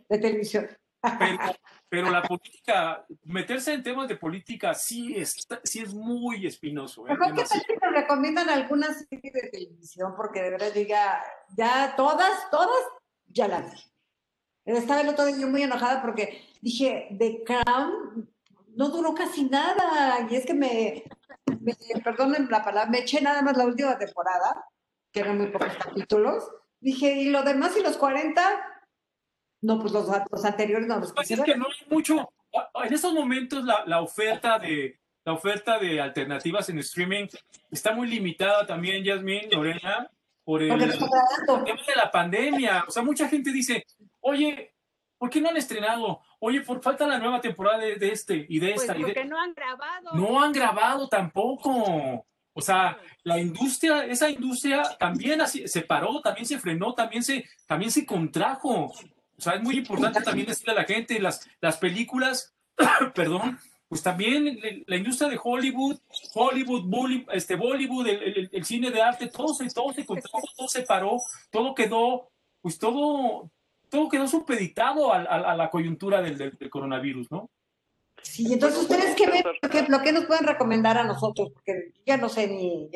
de televisión. *laughs* Pero, la política, meterse en temas de política sí es, sí es muy espinoso. ¿eh? Mejor que nos recomiendan algunas series de televisión, porque de verdad diga, ya todas, todas, ya las vi. Estaba el otro día muy enojada porque dije, The Crown no duró casi nada. Y es que me, perdonen la palabra, me eché nada más la última temporada, que eran muy pocos capítulos. Dije, ¿y lo demás y los 40? No, pues los, los anteriores no los pues es que no hay mucho. En estos momentos la, la, oferta de la oferta de alternativas en streaming está muy limitada también, Yasmin, Lorena, por el, el tema de la pandemia. O sea, mucha gente dice, oye, ¿Por qué no han estrenado? Oye, por falta la nueva temporada de, este y de pues esta. porque no han grabado. No han grabado tampoco. O sea, la industria, esa industria también así, se paró, también se frenó, también se, también se contrajo. O sea, es muy importante también decirle a la gente, las, las películas, *coughs* perdón, pues también la industria de Hollywood, Hollywood, este, Bollywood, el, el, cine de arte, todo se, todo se contrajo, todo se paró, todo quedó, pues todo, todo quedó supeditado a, a, la coyuntura del, del, coronavirus, ¿no? Sí, entonces ustedes qué ven, por ejemplo, ¿qué nos pueden recomendar a nosotros? Porque ya no sé ni,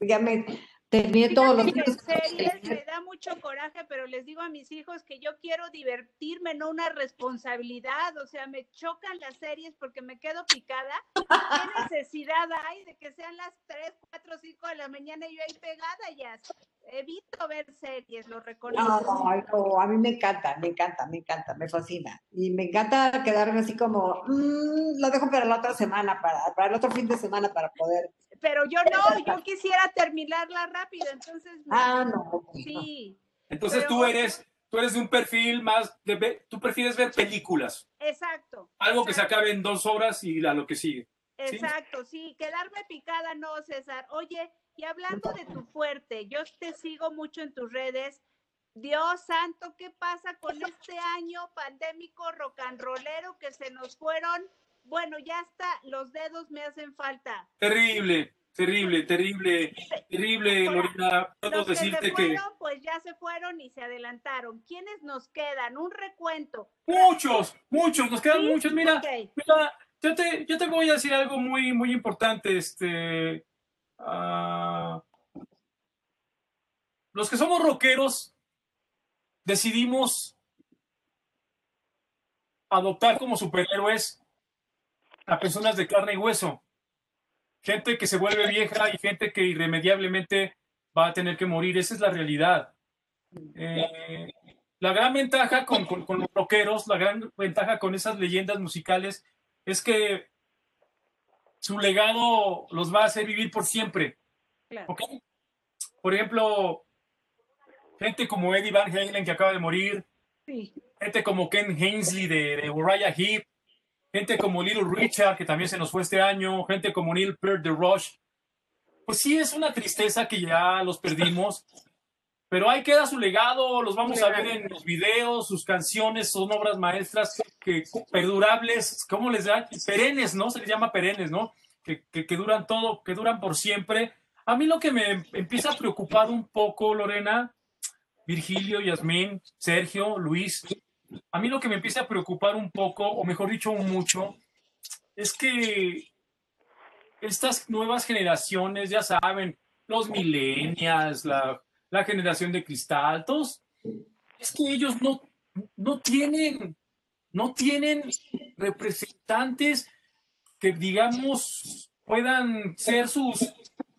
ya me terminé todos los días. series me da mucho coraje, pero les digo a mis hijos que yo quiero divertirme, no una responsabilidad. O sea, me chocan las series porque me quedo picada. ¿Qué *laughs* necesidad hay de que sean las 3, 4, 5 de la mañana y yo ahí pegada ya? Evito ver series, lo reconozco. No, no, a mí me encanta, me encanta, me encanta, me fascina. Y me encanta quedarme así como, mmm, lo dejo para la otra semana, para, para el otro fin de semana para poder pero yo no, yo quisiera terminarla rápido, entonces. Ah, no. Sí. Entonces tú eres, tú eres de un perfil más, de, tú prefieres ver películas. Exacto. Algo que se acabe en dos horas y a lo que sigue. Exacto, sí, quedarme picada no, César. Oye, y hablando de tu fuerte, yo te sigo mucho en tus redes. Dios santo, ¿qué pasa con este año pandémico rock and rollero que se nos fueron bueno, ya está, los dedos me hacen falta. Terrible, terrible, terrible, terrible, Lorena. Puedo decirte que, Pues ya se fueron y se adelantaron. ¿Quiénes nos quedan? Un recuento. Muchos, muchos, nos quedan muchos. Mira, mira, yo te, yo te voy a decir algo muy, muy importante. Este, uh, los que somos rockeros decidimos adoptar como superhéroes a personas de carne y hueso. Gente que se vuelve vieja y gente que irremediablemente va a tener que morir. Esa es la realidad. Eh, la gran ventaja con, los rockeros, la gran ventaja con esas leyendas musicales es que su legado los va a hacer vivir por siempre. Por ejemplo, gente como Eddie Van Halen que acaba de morir, gente como Ken Hensley de, de Uriah Heep, gente como Little Richard, que también se nos fue este año, gente como Neil Peart de Rush. Pues sí, es una tristeza que ya los perdimos, pero ahí queda su legado, los vamos a ver en los videos, sus canciones son obras maestras que perdurables, ¿cómo les da? Perennes, ¿no? Se les llama perennes, ¿no? Que, que, que duran todo, que duran por siempre. A mí lo que me empieza a preocupar un poco, Lorena, Virgilio, Yasmín, Sergio, Luis, a mí lo que me empieza a preocupar un poco, o mejor dicho, mucho, es que estas nuevas generaciones, ya saben, los millennials, la, la generación de cristal, todos, es que ellos no, no tienen, no tienen representantes que, digamos, puedan ser sus,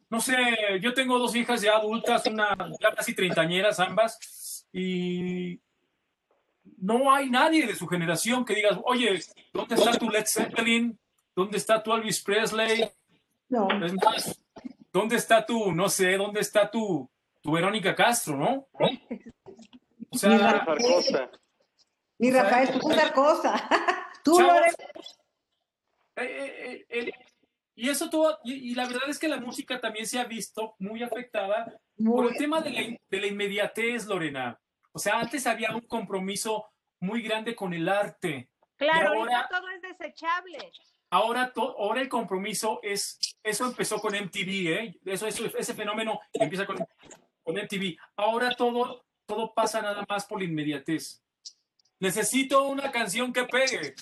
no sé, yo tengo dos hijas ya adultas, una ya casi treintañeras ambas, y no hay nadie de su generación que diga, oye, ¿dónde está tu Led Zeppelin? ¿Dónde está tu Elvis Presley? No. Es más, ¿dónde está tu, no sé, dónde está tu, tu Verónica Castro, no? O sea, mi Rafael, tú otra cosa. *laughs* Tú lo eres. Eh, eh, eh, y eso todo, y, la verdad es que la música también se ha visto muy afectada por el tema de la, de la inmediatez, Lorena. O sea, antes había un compromiso muy grande con el arte. Claro, ahora todo es desechable. Ahora, ahora el compromiso es, eso empezó con MTV, ¿eh? Eso, eso, ese fenómeno empieza con, con MTV. Ahora todo, todo pasa nada más por la inmediatez. Necesito una canción que pegue.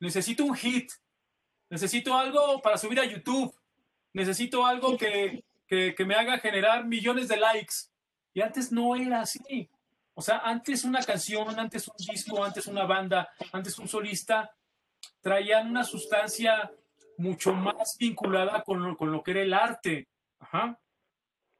Necesito un hit. Necesito algo para subir a YouTube. Necesito algo que, que, me haga generar millones de likes. Y antes no era así. O sea, antes una canción, antes un disco, antes una banda, antes un solista, traían una sustancia mucho más vinculada con lo, con lo que era el arte. Ajá.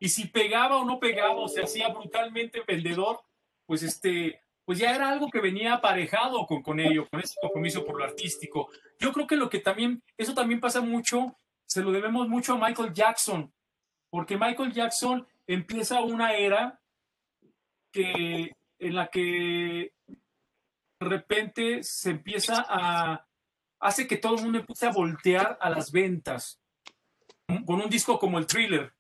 Y si pegaba o no pegaba, o se hacía brutalmente vendedor, pues este, pues ya era algo que venía aparejado con, con ello, con ese compromiso por lo artístico. Yo creo que lo que también, eso también pasa mucho, se lo debemos mucho a Michael Jackson, porque Michael Jackson empieza una era que, en la que de repente se empieza a, hace que todo el mundo empiece a voltear a las ventas. con un disco como el Thriller.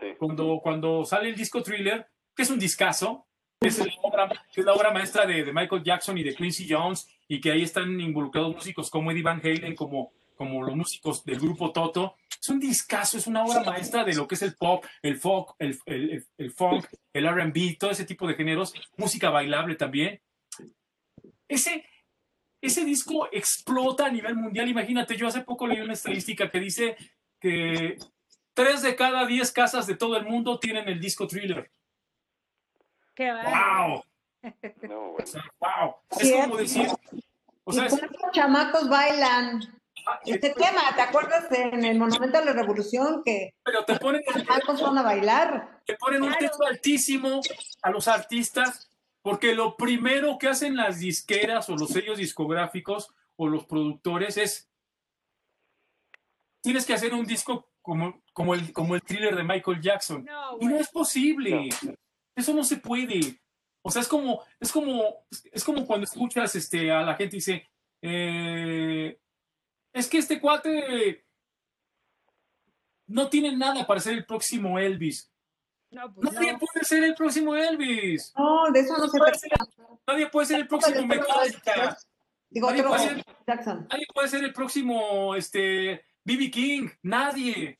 Sí. Cuando, cuando sale el disco Thriller, que es un discazo, que es la obra, es la obra maestra de, de Michael Jackson y de Quincy Jones, y que ahí están involucrados músicos como Eddie Van Halen, como, como los músicos del grupo Toto. Es un discazo, es una obra maestra de lo que es el pop, el folk, el, el- el funk, el RB, todo ese tipo de géneros, música bailable también. Ese, ese disco explota a nivel mundial. Imagínate, yo hace poco leí una estadística que dice que tres de cada diez casas de todo el mundo tienen el disco thriller. Qué. ¡Wow! No, O bueno. sea, wow. Es como decir, o sea, ¿Y es- cuántos chamacos bailan ah, este tema? ¿Te acuerdas de- en el Monumento a la Revolución que pero te ponen, los chamacos van a bailar? te ponen un texto altísimo a los artistas, porque lo primero que hacen las disqueras o los sellos discográficos o los productores es tienes que hacer un disco como, como, el, como el thriller de Michael Jackson. No, Y no es posible. Eso no se puede. O sea, es como, es como, es como cuando escuchas este, a la gente y dice, eh, es que este cuate no tiene nada para ser el próximo Elvis. No, pues Nadie no. puede ser el próximo Elvis. No, de eso no se Puede ser- Nadie puede ser el próximo Metallica. Digo, Nadie otro puede ser- Jackson. Nadie puede ser el próximo este, B.B. King. Nadie.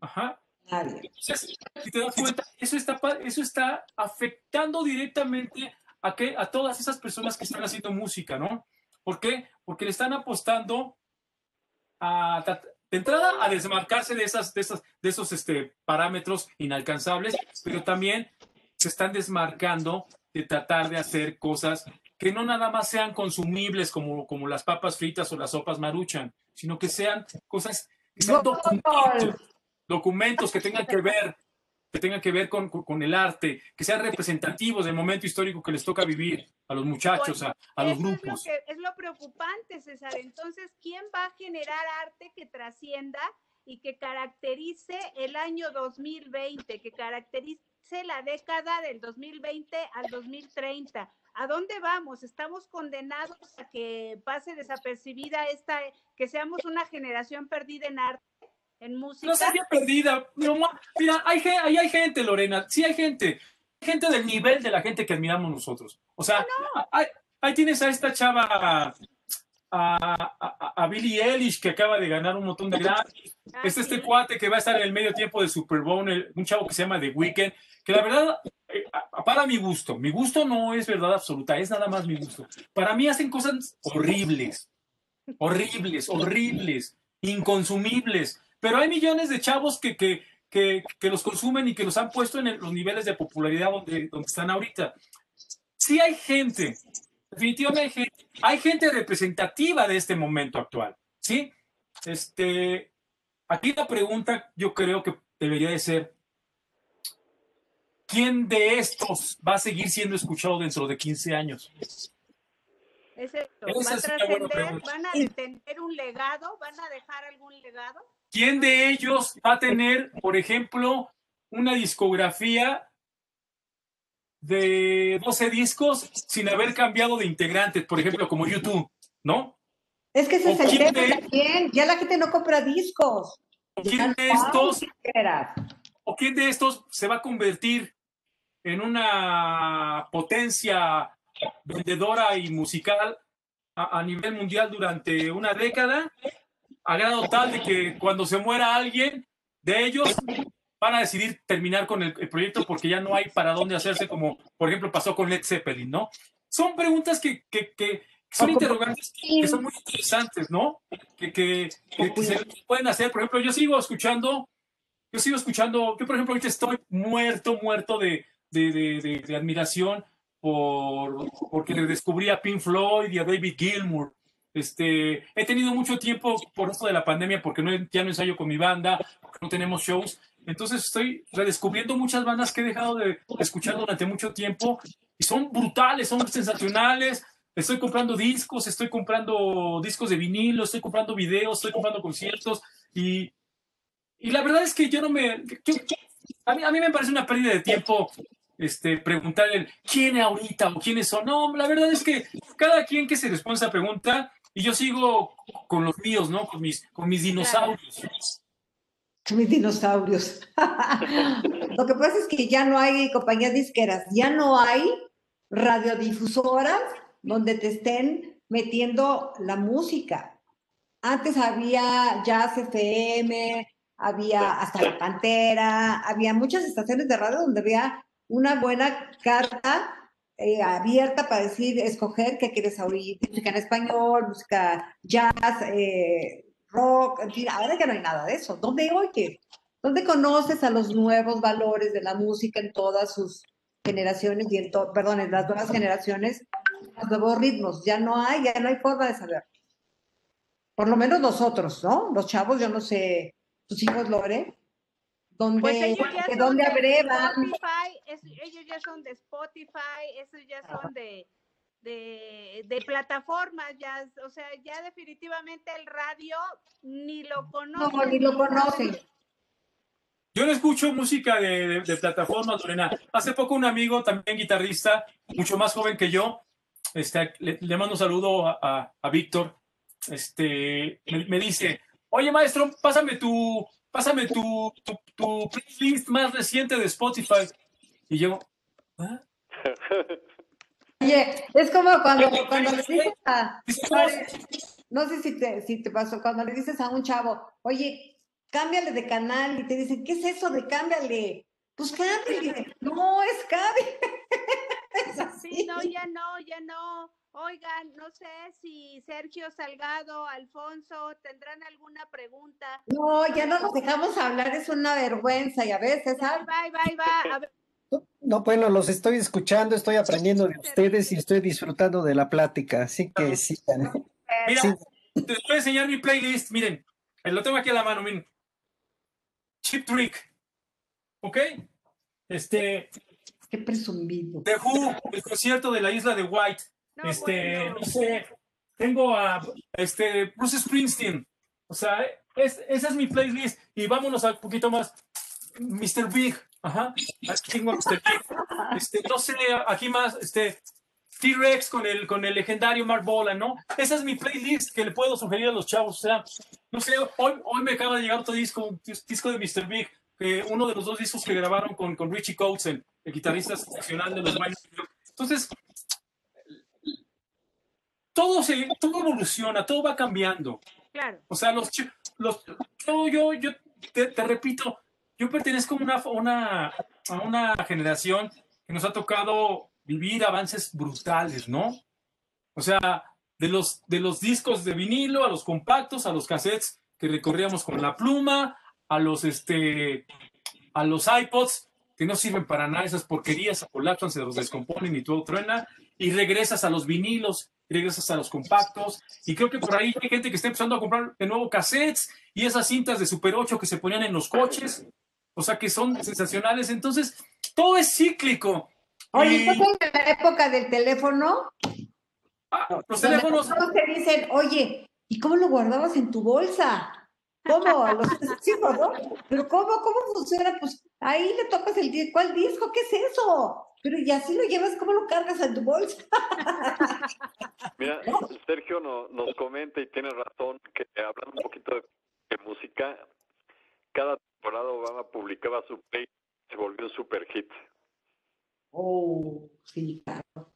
Ajá. Nadie. Entonces, si te das cuenta, eso está, eso está afectando directamente a, que, a todas esas personas que están haciendo música, ¿no? ¿Por qué? Porque le están apostando a, de entrada a desmarcarse de, esas, de, esas, de esos este, parámetros inalcanzables, pero también se están desmarcando de tratar de hacer cosas que no nada más sean consumibles como, como las papas fritas o las sopas maruchan, sino que sean cosas que sean documentos, documentos que tengan que ver que tengan que ver con, con- el arte, que sean representativos del momento histórico que les toca vivir a los muchachos, a, a los Eso es lo, grupos. que, es lo preocupante, César. Entonces, ¿quién va a generar arte que trascienda y que caracterice el año 2020, que caracterice la década del 2020 al 2030? ¿A dónde vamos? ¿Estamos condenados a que pase desapercibida esta, que seamos una generación perdida en arte, en música? No sería perdida. no, mira, hay, ahí hay gente, Lorena. Sí hay gente. Hay gente del nivel de la gente que admiramos nosotros. O sea, ahí, ahí tienes a esta chava, a, a, a- Billie Eilish, que acaba de ganar un montón de Grammys. *laughs* Ah, Es este sí. cuate que va a estar en el medio tiempo de Super Bowl, el- un chavo que se llama The Weeknd, que la verdad, eh, para mi gusto, mi gusto no es verdad absoluta, es nada más mi gusto. Para mí hacen cosas horribles, horribles, horribles, inconsumibles, pero hay millones de chavos que, que, que, que los consumen y que los han puesto en el- los niveles de popularidad donde, donde están ahorita. Sí hay gente, definitivamente hay gente, representativa de este momento actual, ¿sí? Este, aquí la pregunta yo creo que debería de ser, ¿quién de estos va a seguir siendo escuchado dentro de 15 años? Pregunta. ¿Van a tener un legado? ¿Van a dejar algún legado? ¿Quién de ellos va a tener, por ejemplo, una discografía de 12 discos sin haber cambiado de integrantes, por ejemplo, como YouTube, ¿no? Es que ese ¿O es el tema de- también. Ya la gente no compra discos. ¿O quién de estos, o quién de estos se va a convertir en una potencia vendedora y musical a, a nivel mundial durante una década, a grado tal de que cuando se muera alguien de ellos van a decidir terminar con el, el proyecto porque ya no hay para dónde hacerse, como por ejemplo pasó con Led Zeppelin, ¿no? Son preguntas que, que- que son interrogantes que, que son muy interesantes, ¿no? Que, que- que- que se pueden hacer. Por ejemplo, yo sigo escuchando, yo sigo escuchando, yo por ejemplo ahorita estoy muerto, muerto de, de, de- de- de admiración por, porque descubrí a Pink Floyd y a David Gilmour. Este, he tenido mucho tiempo por esto de la pandemia porque no, ya no ensayo con mi banda, porque no tenemos shows. Entonces estoy redescubriendo muchas bandas que he dejado de escuchar durante mucho tiempo y son brutales, son sensacionales. Estoy comprando discos, estoy comprando discos de vinilo, estoy comprando videos, estoy comprando conciertos y, y la verdad es que yo no me... yo- a, mí, a mí me parece una pérdida de tiempo este, preguntar el quién ahorita o quiénes son. No, la verdad es que cada quien que se responda a esa pregunta y yo sigo con los míos, ¿no? Con mis, con mis dinosaurios. Mis dinosaurios. *laughs* Lo que pasa es que ya no hay compañías disqueras, ya no hay radiodifusoras donde te estén metiendo la música. Antes había Jazz FM, había hasta La Pantera, había muchas estaciones de radio donde había una buena carta eh, abierta para decir, escoger qué quieres oír, música en español, música jazz, eh, rock, en fin, ahora ya no hay nada de eso. ¿Dónde oyes? ¿Dónde conoces a los nuevos valores de la música en todas sus generaciones y en todo, perdón, en las nuevas generaciones, los nuevos ritmos? Ya no hay, ya no hay forma de saber. Por lo menos nosotros, ¿no? Los chavos, yo no sé, tus hijos, Lore, ¿dónde, Pues ellos ya ¿de son dónde de? Spotify, ellos ya son de Spotify, esos ya son de, de, de plataformas, ya, o sea, ya definitivamente el radio ni lo conocen. No, ni lo saben. conocen. Yo no escucho música de, de- de plataformas, Lorena. Hace poco un amigo, también guitarrista, mucho más joven que yo, este, le, le mando un saludo a, a- a Víctor, este, me, me dice, oye maestro, pásame tu, pásame tu, tu, tu playlist más reciente de Spotify. Y yo, ¿ah? *laughs* Oye, es como cuando, cuando le dices a, no sé si te, si te pasó, cuando le dices a un chavo, oye, cámbiale de canal y te dicen, ¿qué es eso de cámbiale? Pues cámbiale. No, es cámbiale. *laughs* Es así. Sí, no, ya no, ya no. Oigan, no sé si Sergio Salgado, Alfonso, tendrán alguna pregunta. No, ya no nos dejamos hablar, es una vergüenza y a veces, Bye, bye, bye, bye. A ver, No, bueno, los estoy escuchando, estoy aprendiendo de ustedes y estoy disfrutando de la plática, así que sigan. Mira, Sí. te voy a enseñar mi playlist, miren, eh, lo tengo aquí a la mano, miren. Chip Trick, ¿ok? Este, Qué presumido. The Who, el concierto de la isla de White. no, este, bueno. no sé, tengo a este, Bruce Springsteen. O sea, es, esa es mi playlist. Y vámonos a un poquito más. Mr. Big. Ajá. Aquí tengo. Big. Este, no sé, aquí más, este, T-Rex con el, con el legendario Mark Bolan, ¿no? Esa es mi playlist que le puedo sugerir a los chavos. O sea, no sé, hoy, hoy me acaba de llegar otro disco, un disco de Mr. Big, que uno de los dos discos que grabaron con, con Richie Coates, el, el guitarrista sensacional de los Heat. Entonces, todo, se, todo evoluciona, todo va cambiando. Claro. O sea, los, los yo, yo, yo te, te repito, yo pertenezco a una, una, a una generación que nos ha tocado vivir avances brutales, ¿no? O sea, de los, de los discos de vinilo a los compactos, a los cassettes que recorríamos con la pluma, a los, este, a los iPods que no sirven para nada, esas porquerías se colapsan, se los descomponen y todo truena, y regresas a los vinilos, regresas a los compactos, y creo que por ahí hay gente que está empezando a comprar de nuevo cassettes y esas cintas de Super 8 que se ponían en los coches, o sea que son sensacionales, entonces todo es cíclico. Oye, Y- ¿estás en la época del teléfono? ah, los teléfonos, todos te dicen, oye, ¿y cómo lo guardabas en tu bolsa? ¿Cómo? Los. Pero ¿cómo, cómo funciona? Pues ahí le tocas el disco. ¿Cuál disco? ¿Qué es eso? Pero y así lo llevas, ¿cómo lo cargas en tu bolsa? *laughs* Mira, Sergio no- nos comenta y tiene razón que hablando un poquito de, de música, cada temporada Obama publicaba su play, se volvió un super hit. Oh, sí, claro.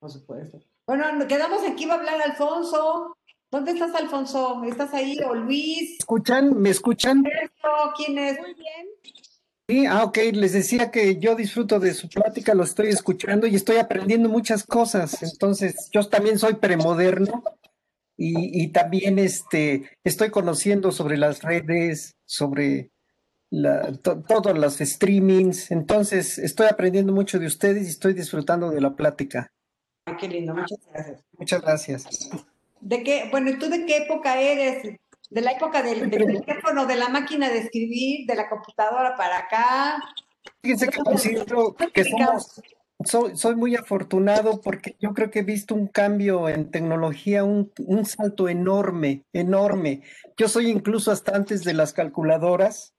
Por supuesto. Bueno, nos quedamos aquí, va a hablar Alfonso. ¿Dónde estás, Alfonso? ¿Estás ahí? ¿O Luis? ¿Escuchan? ¿Me escuchan? ¿Quién es? Muy bien. Sí, ah, ok, les decía que yo disfruto de su plática, lo estoy escuchando y estoy aprendiendo muchas cosas. Entonces, yo también soy premoderno y, y también este, estoy conociendo sobre las redes, sobre la, to- todos los streamings. Entonces, estoy aprendiendo mucho de ustedes y estoy disfrutando de la plática. Ay, qué lindo, muchas gracias. Muchas gracias. ¿De qué? Bueno, ¿y tú de qué época eres? ¿De la época del, del teléfono, de la máquina de escribir, de la computadora para acá? Fíjense que considero que somos, soy, soy muy afortunado porque yo creo que he visto un cambio en tecnología, un, un salto enorme, enorme. Yo soy incluso hasta antes de las calculadoras,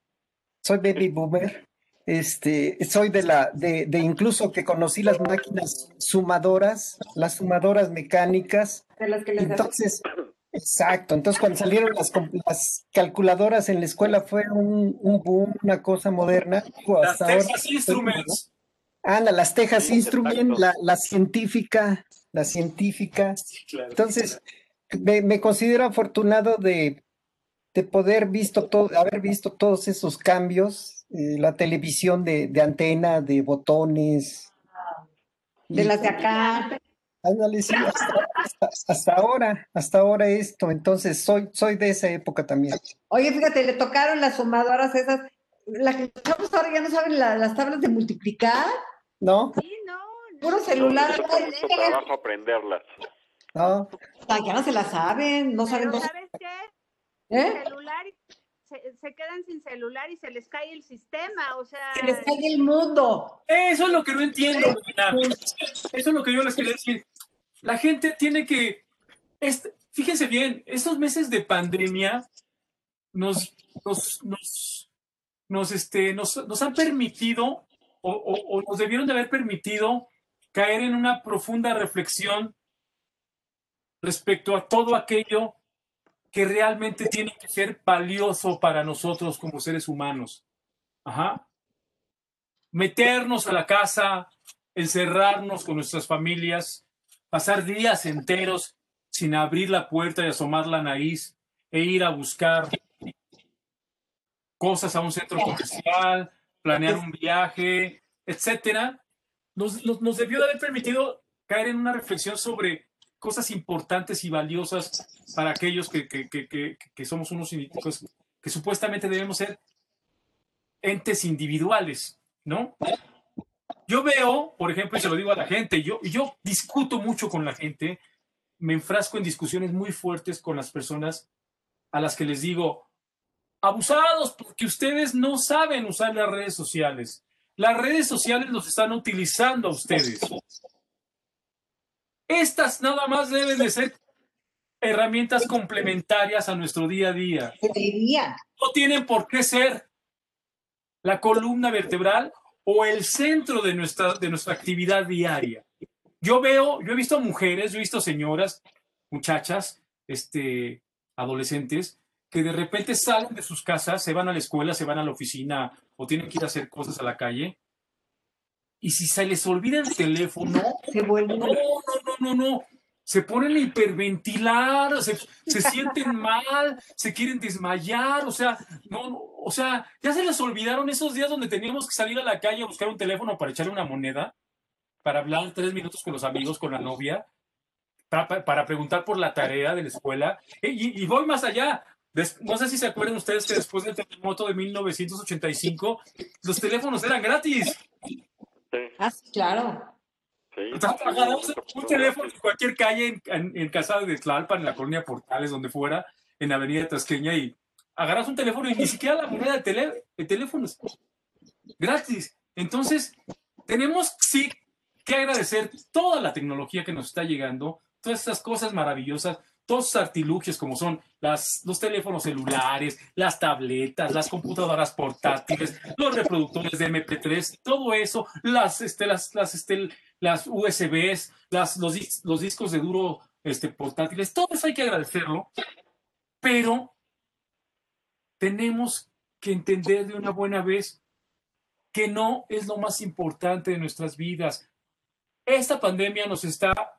soy baby boomer, este, soy de la, de, de incluso que conocí las máquinas sumadoras, las sumadoras mecánicas. De las que les Entonces, Exacto, entonces cuando salieron las, las calculadoras en la escuela fue un, un boom, una cosa moderna. Las Texas Instruments. Anda, las Texas Instruments, la, la, científica, la científica. Entonces, me, me, considero afortunado de, de poder visto todo, haber visto todos esos cambios, eh, la televisión de, de, antena, de botones. De las de acá. Ándale, sí, hasta, hasta, ahora, hasta ahora esto, entonces soy, soy de esa época también. Oye, fíjate, le tocaron las sumadoras esas, las que ahora ya no saben la, las tablas de multiplicar. ¿No? Sí, no. Puro celular. No, no, trabajo aprenderlas. No. Ya no se las saben, no saben. Pero, ¿Sabes qué? ¿Eh? celular se, se, quedan sin celular y se les cae el sistema, o sea... Se les cae el mundo. Eso es lo que no entiendo, Eso es lo que yo les quería decir. La gente tiene que... Este, fíjense bien, estos meses de pandemia nos, nos, nos, nos, este, nos, nos han permitido o, o, o nos debieron de haber permitido caer en una profunda reflexión respecto a todo aquello que realmente tiene que ser valioso para nosotros como seres humanos. Ajá. Meternos a la casa, encerrarnos con nuestras familias, pasar días enteros sin abrir la puerta y asomar la nariz e ir a buscar cosas a un centro comercial, planear un viaje, etcétera, nos, nos, nos debió de haber permitido caer en una reflexión sobre cosas importantes y valiosas para aquellos que, que, que, que somos unos que supuestamente debemos ser entes individuales, ¿no? Yo veo, por ejemplo, y se lo digo a la gente, yo, yo discuto mucho con la gente, me enfrasco en discusiones muy fuertes con las personas a las que les digo, abusados porque ustedes no saben usar las redes sociales. Las redes sociales los están utilizando a ustedes. Estas nada más deben de ser herramientas complementarias a nuestro día a día. No tienen por qué ser la columna vertebral o el centro de nuestra, de nuestra actividad diaria. Yo veo, yo he visto mujeres, yo he visto señoras, muchachas, este, adolescentes, que de repente salen de sus casas, se van a la escuela, se van a la oficina o tienen que ir a hacer cosas a la calle. Y si se les olvida el teléfono, se vuelven. No, no, no, no, no. Se ponen a hiperventilar, se, se sienten *laughs* mal, se quieren desmayar, o sea, no, o sea, ya se les olvidaron esos días donde teníamos que salir a la calle a buscar un teléfono para echarle una moneda, para hablar tres minutos con los amigos, con la novia, para, para preguntar por la tarea de la escuela. Y, y voy más allá, no sé si se acuerdan ustedes que después del terremoto de 1985, los teléfonos eran gratis. Sí. Ah, claro. Sí. Agarramos un teléfono en cualquier calle, en, en, en Casa de Tlalpan, en la colonia Portales, donde fuera, en Avenida Tasqueña, y agarras un teléfono y ni siquiera la moneda de, tele, de teléfonos. Gratis. Entonces, tenemos sí que agradecer toda la tecnología que nos está llegando, todas estas cosas maravillosas, todos esos artilugios como son las, los teléfonos celulares, las tabletas, las computadoras portátiles, los reproductores de MP3, todo eso, las, este, las, las, este, las USBs, las, los, los discos de duro este, portátiles, todo eso hay que agradecerlo, pero tenemos que entender de una buena vez que no es lo más importante de nuestras vidas. Esta pandemia nos está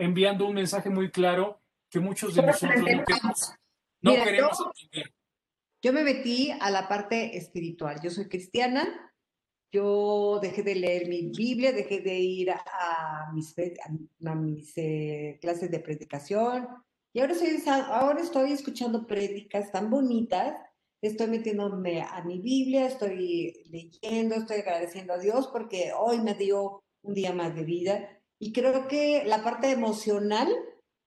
enviando un mensaje muy claro que muchos de nosotros no queremos, no Mira, queremos yo- entender. Yo me metí a la parte espiritual. Yo soy cristiana. Yo dejé de leer mi Biblia, dejé de ir a, mis, a, mis eh, clases de predicación. Y ahora estoy, ahora estoy escuchando prédicas tan bonitas. Estoy metiéndome a mi Biblia, estoy leyendo, estoy agradeciendo a Dios porque hoy me dio un día más de vida. Y creo que la parte emocional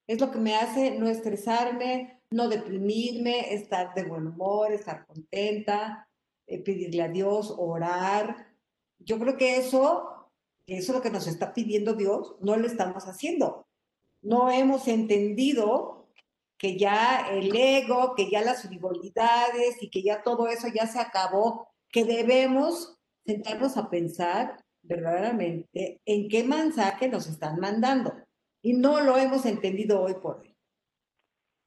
es lo que me hace no estresarme, no deprimirme, estar de buen humor, estar contenta, eh, pedirle a Dios, orar. Yo creo que eso, eso es lo que nos está pidiendo Dios, no lo estamos haciendo. No hemos entendido que ya el ego, que ya las frivolidades y que ya todo eso ya se acabó, que debemos sentarnos a pensar verdaderamente en qué mensaje nos están mandando. Y no lo hemos entendido hoy por hoy.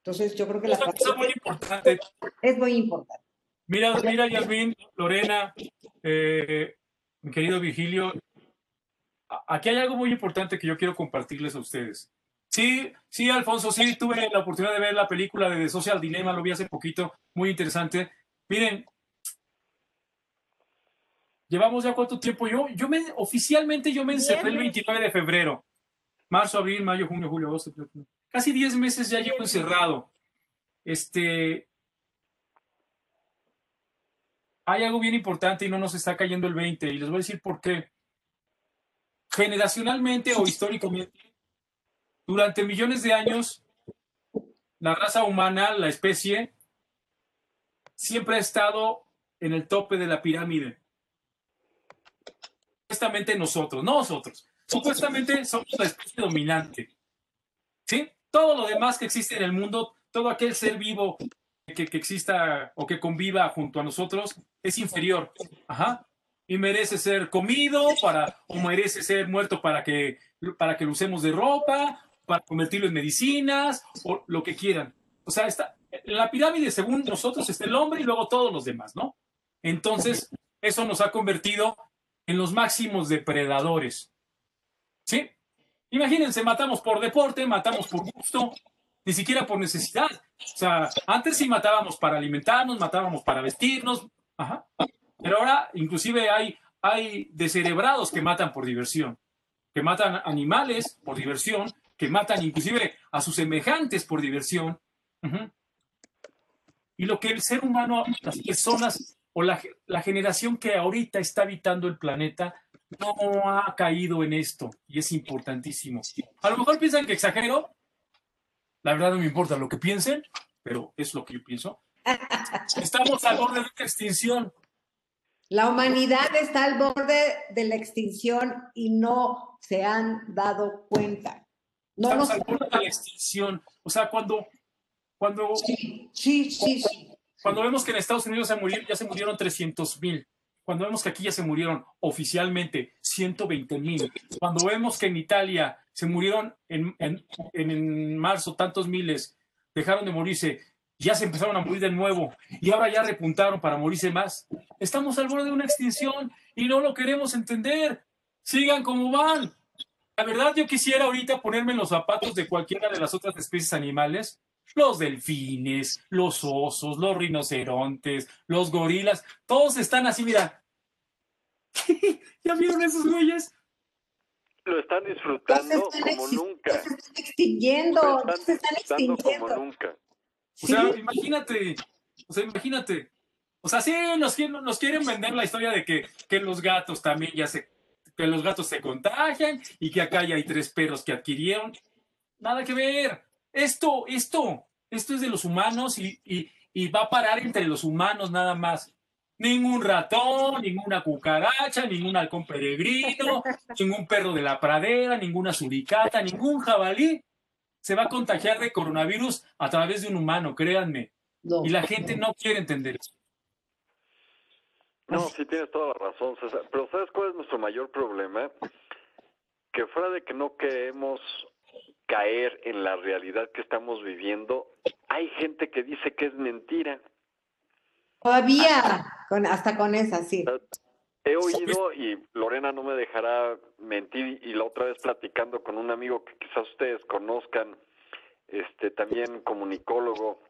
Entonces yo creo que la es muy importante. es muy importante. Mira, mira, Yasmin, Lorena, eh, mi querido Vigilio, aquí hay algo muy importante que yo quiero compartirles a ustedes. Sí, sí, Alfonso, sí, tuve la oportunidad de ver la película de The Social Dilemma, lo vi hace poquito, muy interesante. Miren, llevamos ya cuánto tiempo yo, yo me, oficialmente yo me encerré el 29 de febrero, marzo, abril, mayo, junio, julio, agosto, casi 10 meses ya llevo encerrado. Este, hay algo bien importante y no nos está cayendo el 20 y les voy a decir por qué. Generacionalmente o históricamente, durante millones de años, la raza humana, la especie, siempre ha estado en el tope de la pirámide. Supuestamente nosotros, no nosotros, supuestamente somos la especie dominante. ¿Sí? Todo lo demás que existe en el mundo, todo aquel ser vivo que, que exista o que conviva junto a nosotros es inferior. Ajá. Y merece ser comido para, o merece ser muerto para que, para que lo usemos de ropa, para convertirlo en medicinas, o lo que quieran. O sea, está, la pirámide, según nosotros, está el hombre y luego todos los demás, ¿no? Entonces, eso nos ha convertido en los máximos depredadores. ¿Sí? Imagínense, matamos por deporte, matamos por gusto, ni siquiera por necesidad. O sea, antes sí matábamos para alimentarnos, matábamos para vestirnos, ajá. Pero ahora inclusive hay, hay descerebrados que matan por diversión, que matan animales por diversión, que matan inclusive a sus semejantes por diversión. Y lo que el ser humano, las personas o la, la generación que ahorita está habitando el planeta, no ha caído en esto y es importantísimo. A lo mejor piensan que exagero, la verdad no me importa lo que piensen, pero es lo que yo pienso. *laughs* Estamos al borde de una extinción. La humanidad está al borde de la extinción y no se han dado cuenta. No Estamos nos... al borde de la extinción. O sea, cuando, cuando, Sí, sí, sí, sí. Cuando vemos que en Estados Unidos se murieron, ya se murieron 300 mil. Cuando vemos que aquí ya se murieron oficialmente 120 mil. Cuando vemos que en Italia se murieron en- en- en marzo tantos miles, dejaron de morirse, ya se empezaron a morir de nuevo y ahora ya repuntaron para morirse más. Estamos al borde de una extinción y no lo queremos entender. Sigan como van. La verdad, yo quisiera ahorita ponerme en los zapatos de cualquiera de las otras especies animales. Los delfines, los osos, los rinocerontes, los gorilas, todos están así, mira. *laughs* ¿Ya vieron esos güeyes? Lo están disfrutando están como nunca. se están extinguiendo, Lo se están disfrutando como extinguiendo. nunca. O sea, Sí. imagínate, o sea, imagínate. O sea, sí, nos, quieren- nos quieren vender la historia de que, que los gatos también ya se, que los gatos se contagian y que acá ya hay tres perros que adquirieron. Nada que ver. Esto, esto, esto es de los humanos y, y, y va a parar entre los humanos nada más. Ningún ratón, ninguna cucaracha, ningún halcón peregrino, *laughs* ningún perro de la pradera, ninguna suricata, ningún jabalí se va a contagiar de coronavirus a través de un humano, créanme. No. Y la gente no quiere entender eso. No, sí tienes toda la razón, César. Pero ¿sabes cuál es nuestro mayor problema? Que fuera de que no queremos caer en la realidad que estamos viviendo, hay gente que dice que es mentira. Todavía, con, hasta con esa, sí. He oído, y Lorena no me dejará mentir, y la otra vez platicando con un amigo que quizás ustedes conozcan, este también comunicólogo,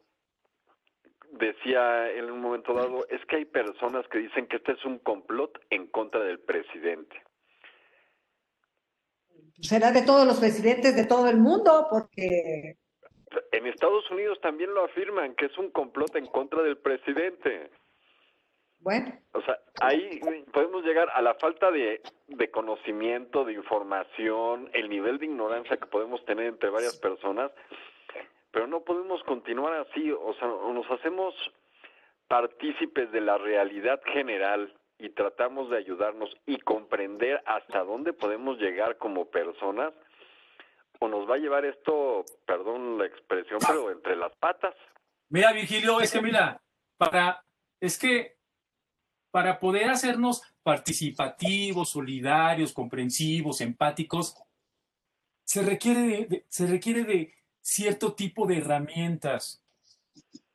decía en un momento dado, es que hay personas que dicen que este es un complot en contra del presidente. Será de todos los presidentes de todo el mundo, porque En Estados Unidos también lo afirman, que es un complot en contra del presidente. Bueno, O sea, ahí podemos llegar a la falta de, de conocimiento, de información, el nivel de ignorancia que podemos tener entre varias personas, pero no podemos continuar así, o sea, nos hacemos partícipes de la realidad general y tratamos de ayudarnos y comprender hasta dónde podemos llegar como personas, o nos va a llevar esto, perdón la expresión, pero entre las patas. Mira, Virgilio, es que mira, para, es que para poder hacernos participativos, solidarios, comprensivos, empáticos, se requiere de, se requiere de cierto tipo de herramientas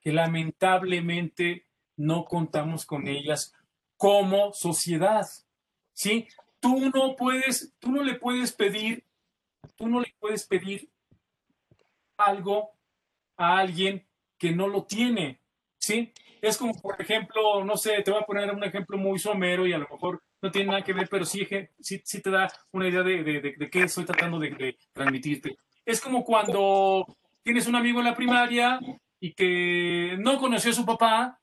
que lamentablemente no contamos con ellas como sociedad. ¿Sí? Tú no puedes, tú no le puedes pedir, tú no le puedes pedir algo a alguien que no lo tiene. ¿Sí? Es como, por ejemplo, no sé, te voy a poner un ejemplo muy somero y a lo mejor no tiene nada que ver, pero sí, sí, te da una idea de, de, de, qué estoy tratando de, transmitirte. Es como cuando tienes un amigo en la primaria y que no conoció a su papá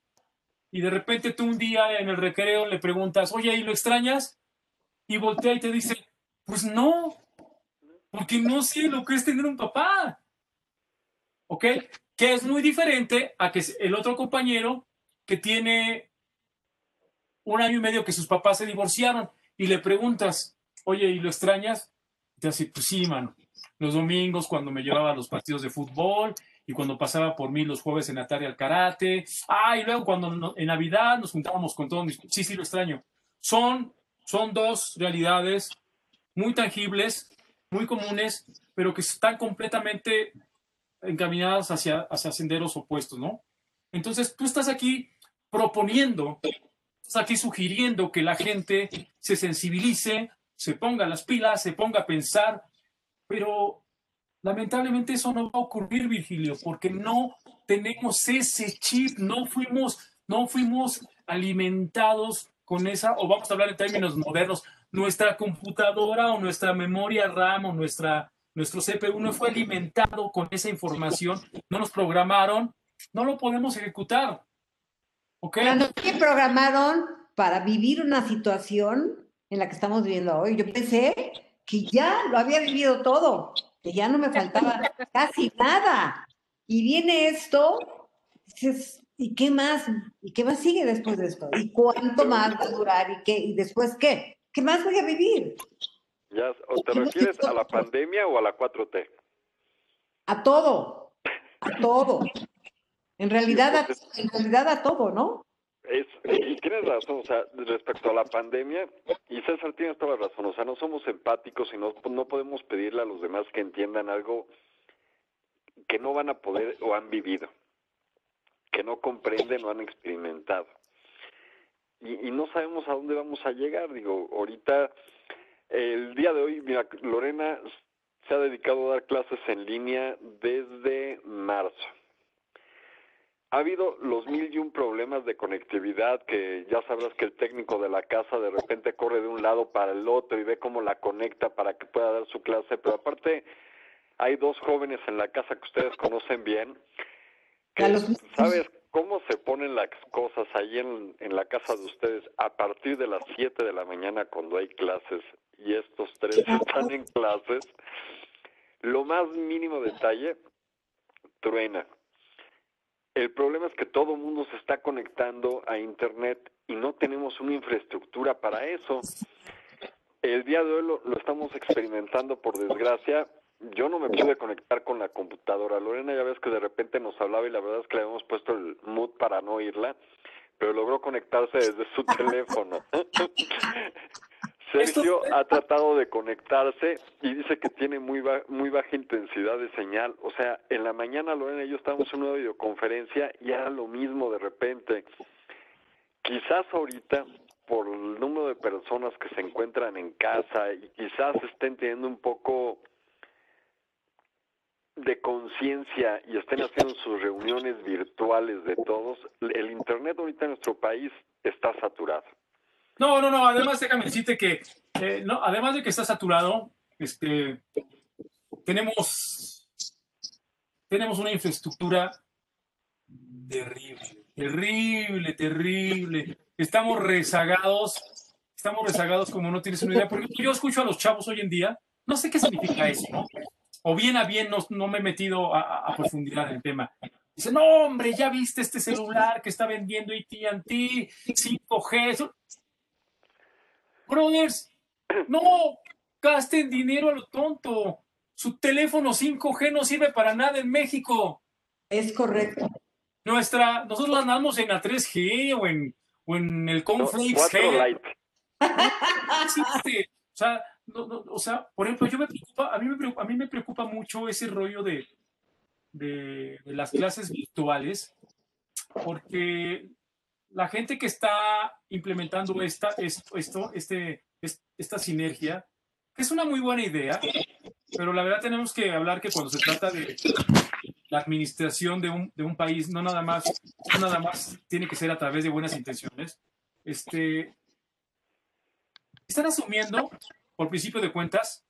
y de repente tú un día en el recreo le preguntas, oye, ¿y lo extrañas? Y voltea y te dice, pues no, porque no sé lo que es tener un papá. ¿Ok? Que es muy diferente a que el otro compañero que tiene un año y medio que sus papás se divorciaron y le preguntas, oye, ¿y lo extrañas? Y te dice, pues sí, mano. Los domingos cuando me llevaba a los partidos de fútbol y cuando pasaba por mí los jueves en Atari al karate. Ah, y luego cuando en Navidad nos juntábamos con todos mis... Sí, sí, lo extraño. Son, son dos realidades muy tangibles, muy comunes, pero que están completamente encaminadas hacia, hacia senderos opuestos, ¿no? Entonces, tú estás aquí proponiendo, estás aquí sugiriendo que la gente se sensibilice, se ponga las pilas, se ponga a pensar, pero lamentablemente eso no va a ocurrir, Virgilio, porque no tenemos ese chip, no fuimos, no fuimos alimentados con esa, o vamos a hablar en términos modernos, nuestra computadora o nuestra memoria RAM o nuestra, nuestro CPU no fue alimentado con esa información, no nos programaron, no lo podemos ejecutar. ¿Ok? Pero programaron para vivir una situación en la que estamos viviendo hoy. Yo pensé que ya lo había vivido todo, que ya no me faltaba *laughs* casi nada. Y viene esto, ¿y qué más? ¿Y qué más sigue después de esto? ¿Y cuánto más va a durar? ¿Y qué? ¿Y después qué? ¿Qué más voy a vivir? Ya, ¿O te refieres a la pandemia o a la 4T? A todo, a todo. *laughs* En realidad, a, en realidad a todo, ¿no? Es, y tienes razón, o sea, respecto a la pandemia, y César tiene toda la razón, o sea, no somos empáticos y no, no podemos pedirle a los demás que entiendan algo que no van a poder o han vivido, que no comprenden o han experimentado. Y, y no sabemos a dónde vamos a llegar, digo, ahorita, el día de hoy, mira, Lorena se ha dedicado a dar clases en línea desde marzo ha habido los mil y un problemas de conectividad que ya sabrás que el técnico de la casa de repente corre de un lado para el otro y ve cómo la conecta para que pueda dar su clase, pero aparte hay dos jóvenes en la casa que ustedes conocen bien, que sabes cómo se ponen las cosas ahí en, en la casa de ustedes a partir de las 7 de la mañana cuando hay clases y estos tres están en clases, lo más mínimo detalle truena el problema es que todo el mundo se está conectando a Internet y no tenemos una infraestructura para eso. El día de hoy lo, estamos experimentando, por desgracia. Yo no me pude conectar con la computadora. Lorena ya ves que de repente nos hablaba y la verdad es que le habíamos puesto el mood para no oírla, pero logró conectarse desde su *laughs* teléfono. Sergio ha tratado de conectarse y dice que tiene muy, muy baja intensidad de señal. O sea, en la mañana Lorena y yo estábamos en una videoconferencia y era lo mismo de repente. Quizás ahorita, por el número de personas que se encuentran en casa y quizás estén teniendo un poco de conciencia y estén haciendo sus reuniones virtuales de todos, el Internet ahorita en nuestro país está saturado. No, no, no. Además, déjame decirte que, eh, no, además de que está saturado, este, tenemos, tenemos una infraestructura terrible, terrible, terrible. Estamos rezagados, estamos rezagados como no tienes una idea. Porque yo escucho a los chavos hoy en día, no sé qué significa eso, ¿no? O bien a bien no, no me he metido a, a profundidad en el tema. Dice, no, hombre, ya viste este celular que está vendiendo AT&T, 5G. Eso Brothers, no gasten dinero a lo tonto. Su teléfono 5G no sirve para nada en México. Es correcto. Nuestra, nosotros andamos en la 3G o en, o en el Conflix G. o sea, o sea, por ejemplo, yo me preocupa, a mí me preocupa, a mí me preocupa mucho ese rollo de, de, de las clases virtuales, porque la gente que está implementando esta, esto, este, es- esta sinergia, que es una muy buena idea, pero la verdad tenemos que hablar que cuando se trata de la administración de un, país, no nada más, no nada más tiene que ser a través de buenas intenciones. Este, están asumiendo, por principio de cuentas,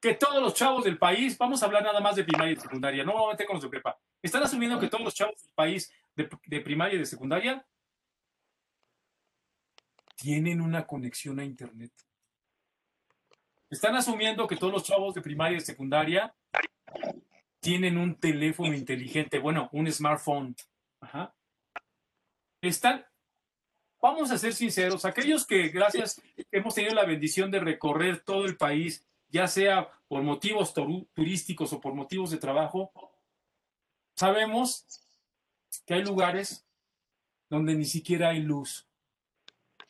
que todos los chavos del país, vamos a hablar nada más de primaria y secundaria, no voy a meter con los de prepa, están asumiendo que todos los chavos del país de primaria y de secundaria tienen una conexión a Internet. Están asumiendo que todos los chavos de primaria y secundaria tienen un teléfono inteligente, bueno, un smartphone. Están, vamos a ser sinceros, aquellos que gracias hemos tenido la bendición de recorrer todo el país, ya sea por motivos turísticos o por motivos de trabajo, sabemos que hay lugares donde ni siquiera hay luz.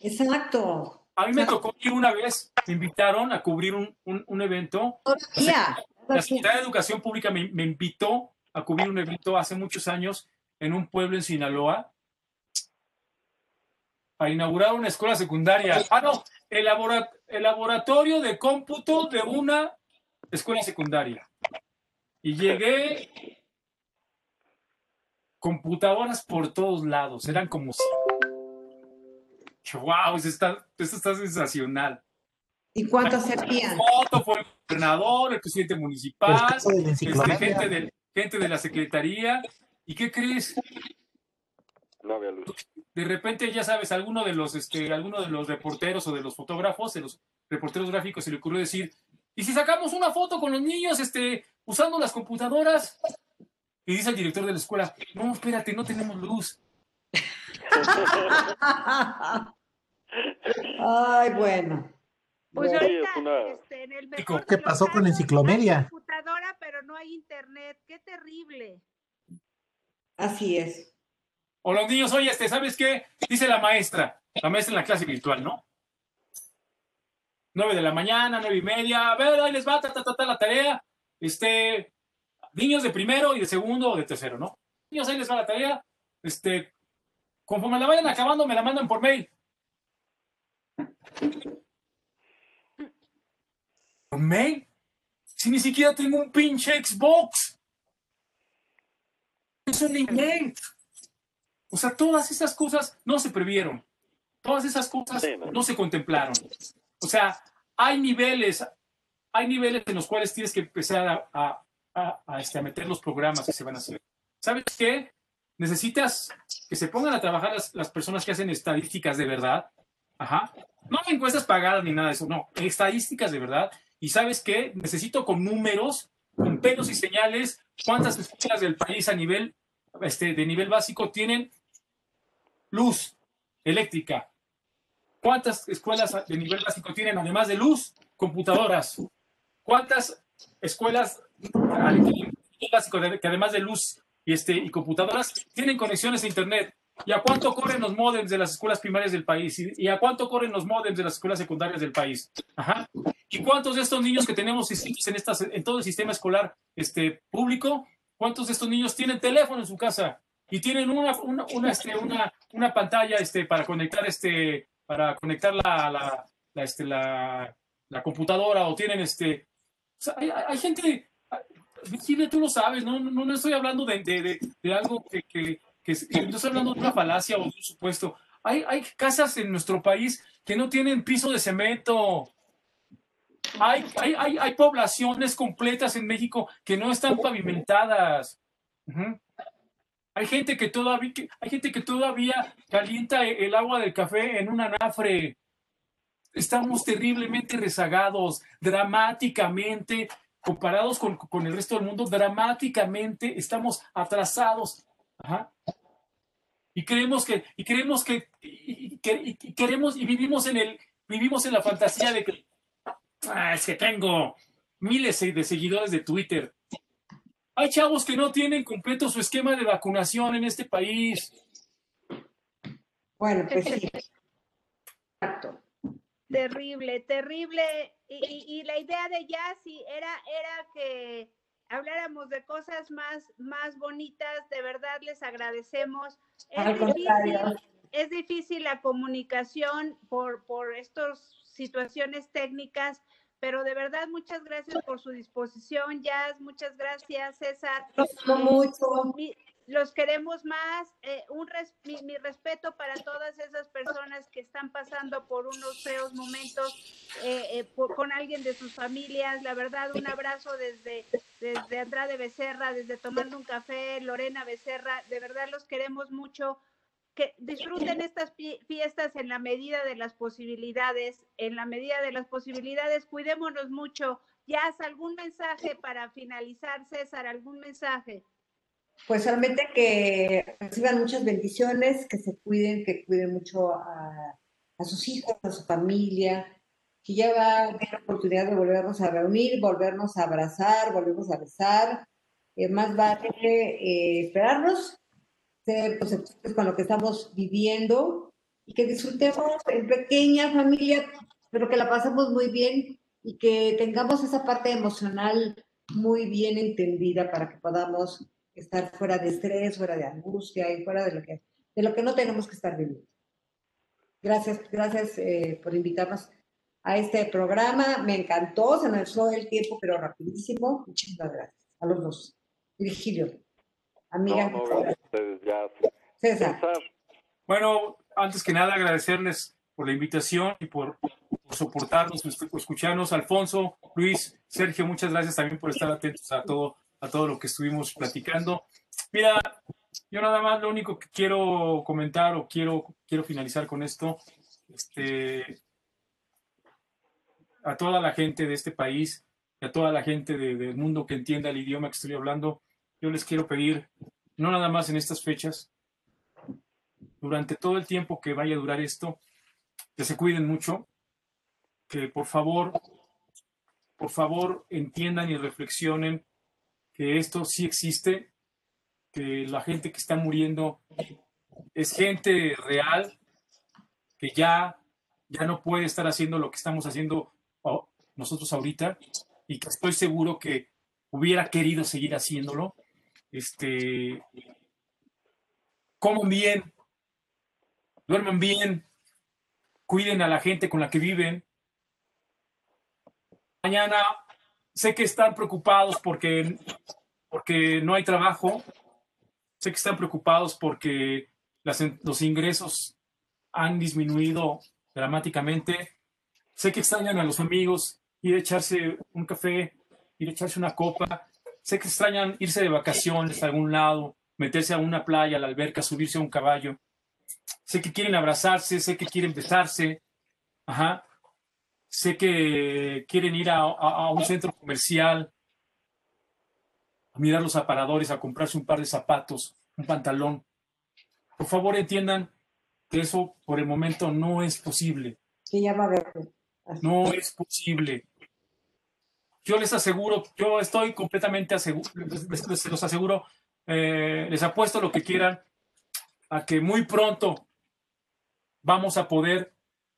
Exacto. A mí me tocó ir una vez, me invitaron a cubrir un, un- un evento. Todavía. La Secretaría de Educación Pública me, me invitó a cubrir un evento hace muchos años en un pueblo en Sinaloa a inaugurar una escuela secundaria. Ah, no, el, labora- el laboratorio de cómputo de una escuela secundaria. Y llegué computadoras por todos lados, eran como... ¡Wow! Esto está, esto está sensacional. ¿Y cuántos servían? Foto fue el gobernador, el presidente municipal, El este, gente, de, gente de la secretaría. ¿Y qué crees? No había luz. De repente, ya sabes, alguno de los, este, alguno de los reporteros o de los fotógrafos, de los reporteros gráficos, se le ocurrió decir, ¿y si sacamos una foto con los niños, este, usando las computadoras? Y dice el director de la escuela, no, espérate, no tenemos luz. Ay, bueno. Pues ahorita, es una- este, en el mejor ¿qué pasó con casos, Enciclomedia? Hay computadora, pero no hay internet. Qué terrible. Así es. O los niños, oye, este, ¿sabes qué? Dice la maestra, la maestra en la clase virtual, ¿no? Nueve de la mañana, nueve y media, a ver, ahí les va, ta, ta, ta, ta, la tarea. Este, niños de primero y de segundo o de tercero, ¿no? Niños, ahí les va la tarea. Este, conforme la vayan acabando, me la mandan por mail. ¿Por mail? Si ni siquiera tengo un pinche Xbox. Es un email. O sea, todas esas cosas no se previeron. Todas esas cosas Sí, no. se contemplaron. O sea, hay niveles, hay niveles en los cuales tienes que empezar a, a- a- a, este, a meter los programas que se van a hacer. ¿Sabes qué? Necesitas que se pongan a trabajar las, las personas que hacen estadísticas de verdad. Ajá. No encuestas pagadas ni nada de eso, no. Estadísticas de verdad. Y ¿sabes qué? Necesito con números, con pelos y señales, cuántas escuelas del país a nivel, este, de nivel básico tienen luz eléctrica. ¿Cuántas escuelas de nivel básico tienen, además de luz, computadoras? ¿Cuántas escuelas básico, que además de luz y, este, y computadoras, tienen conexiones a Internet? ¿Y a cuánto corren los modems de las escuelas primarias del país? ¿Y, a cuánto corren los modems de las escuelas secundarias del país? Ajá. ¿Y cuántos de estos niños que tenemos en, estas, en todo el sistema escolar este, público, cuántos de estos niños tienen teléfono en su casa? Y tienen una, una, este, una, una pantalla este, para conectar, este, para conectar la, la, este, la, computadora o tienen este... hay gente, Virginia, tú lo sabes, no, no, no estoy hablando de, de, de, algo que, que, que, estoy hablando de una falacia o de un supuesto. Hay, hay casas en nuestro país que no tienen piso de cemento. Hay, hay, hay, poblaciones completas en México que no están pavimentadas. Hay gente que todavía, hay gente que todavía calienta e- el agua del café en un anafre. Estamos terriblemente rezagados, dramáticamente, comparados con, con el resto del mundo, dramáticamente estamos atrasados. Ajá. Y creemos que, y creemos que, y, y- y- y queremos, y vivimos en el, vivimos en la fantasía de que, "Ah, es que tengo miles de seguidores de Twitter. Hay chavos que no tienen completo su esquema de vacunación en este país. Bueno, pues sí. Exacto. *laughs* Terrible, terrible. Y, y- y la idea de Yassi era, era que habláramos de cosas más, más bonitas. De verdad les agradecemos. Es Al difícil, contrario. es difícil la comunicación por, por estas situaciones técnicas, pero de verdad muchas gracias por su disposición, Jazz. Muchas gracias, César. Mucho. Mi- los queremos más. eh, un res- mi, mi respeto para todas esas personas que están pasando por unos feos momentos eh, eh, por- con alguien de sus familias. La verdad, un abrazo desde, desde Andrade Becerra, desde Tomando un Café, Lorena Becerra. De verdad, los queremos mucho. Que disfruten estas fie- fiestas en la medida de las posibilidades. En la medida de las posibilidades, cuidémonos mucho. Jazz, ¿algún mensaje para finalizar, César? ¿Algún mensaje? Pues solamente que reciban muchas bendiciones, que se cuiden, que cuiden mucho a, a sus hijos, a su familia, que ya va a tener la oportunidad de volvernos a reunir, volvernos a abrazar, volvernos a besar. Eh, más vale eh, esperarnos, ser consecuentes con lo que estamos viviendo y que disfrutemos en pequeña familia, pero que la pasemos muy bien y que tengamos esa parte emocional muy bien entendida para que podamos estar fuera de estrés, fuera de angustia y fuera de lo que, de lo que no tenemos que estar viviendo. Gracias, gracias eh, por invitarnos a este programa. Me encantó, se nos fue el tiempo, pero rapidísimo. Muchísimas gracias a los dos. Virgilio, amiga, No, no, gracias. César. César, Bueno, antes que nada agradecerles por la invitación y por, por soportarnos, por escucharnos. Alfonso, Luis, Sergio, muchas gracias también por estar atentos a todo, a todo lo que estuvimos platicando. Mira, yo nada más lo único que quiero comentar o quiero, quiero finalizar con esto, este, a toda la gente de este país a toda la gente de- del mundo que entienda el idioma que estoy hablando, yo les quiero pedir, no nada más en estas fechas, durante todo el tiempo que vaya a durar esto, que se cuiden mucho, que por favor, por favor entiendan y reflexionen que esto sí existe, que la gente que está muriendo es gente real, que ya, ya no puede estar haciendo lo que estamos haciendo nosotros ahorita y que estoy seguro que hubiera querido seguir haciéndolo. Este, coman bien, duerman bien, cuiden a la gente con la que viven. Mañana sé que están preocupados porque, porque no hay trabajo, sé que están preocupados porque los ingresos han disminuido dramáticamente, sé que extrañan a los amigos, ir a echarse un café, ir a echarse una copa, sé que extrañan irse de vacaciones a algún lado, meterse a una playa, a la alberca, subirse a un caballo. Sé que quieren abrazarse, sé que quieren besarse, ajá. Sé que quieren ir a, a- a un centro comercial, a mirar los aparadores, a comprarse un par de zapatos, un pantalón. Por favor, entiendan que eso por el momento no es posible. Que ya va a haber. No es posible. Yo les aseguro, yo estoy completamente aseguro, les, les- les- los aseguro, eh, les apuesto lo que quieran a que muy pronto vamos a poder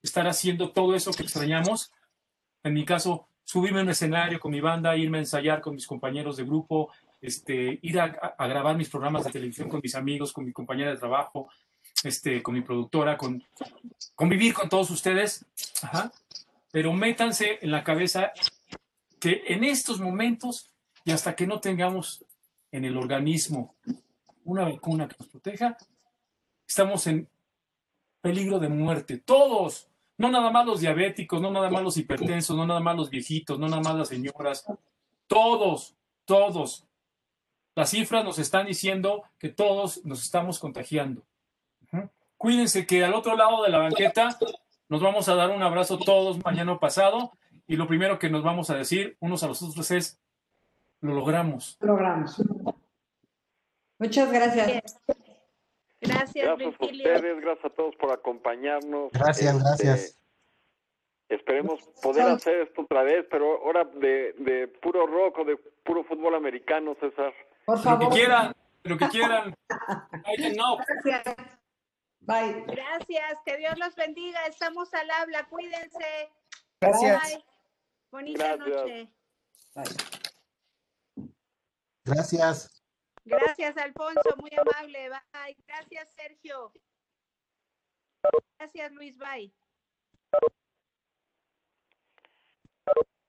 estar haciendo todo eso que extrañamos. En mi caso, subirme a un escenario con mi banda, irme a ensayar con mis compañeros de grupo, este, ir a, grabar mis programas de televisión con mis amigos, con mi compañera de trabajo, este, con mi productora, con convivir con todos ustedes. Pero métanse en la cabeza que en estos momentos y hasta que no tengamos en el organismo una vacuna que nos proteja, estamos en peligro de muerte. Todos, no nada más los diabéticos, no nada más los hipertensos, no nada más los viejitos, no nada más las señoras, todos, todos. Las cifras nos están diciendo que todos nos estamos contagiando. Cuídense que al otro lado de la banqueta nos vamos a dar un abrazo todos mañana pasado y lo primero que nos vamos a decir unos a los otros es, lo logramos. Logramos. Muchas gracias. Gracias, Gracias a ustedes, gracias a todos por acompañarnos. Gracias, Este, gracias. Esperemos poder hacer esto otra vez, pero ahora de, de puro rock o de puro fútbol americano, César. Por Lo que favor. quieran, lo que quieran. Gracias. Bye. Gracias, que Dios los bendiga. Estamos al habla, cuídense. Gracias. Bye. Bonita Gracias. noche. Bye. Gracias. Gracias, Alfonso, muy amable. Bye. Gracias, Sergio. Gracias, Luis. Bye.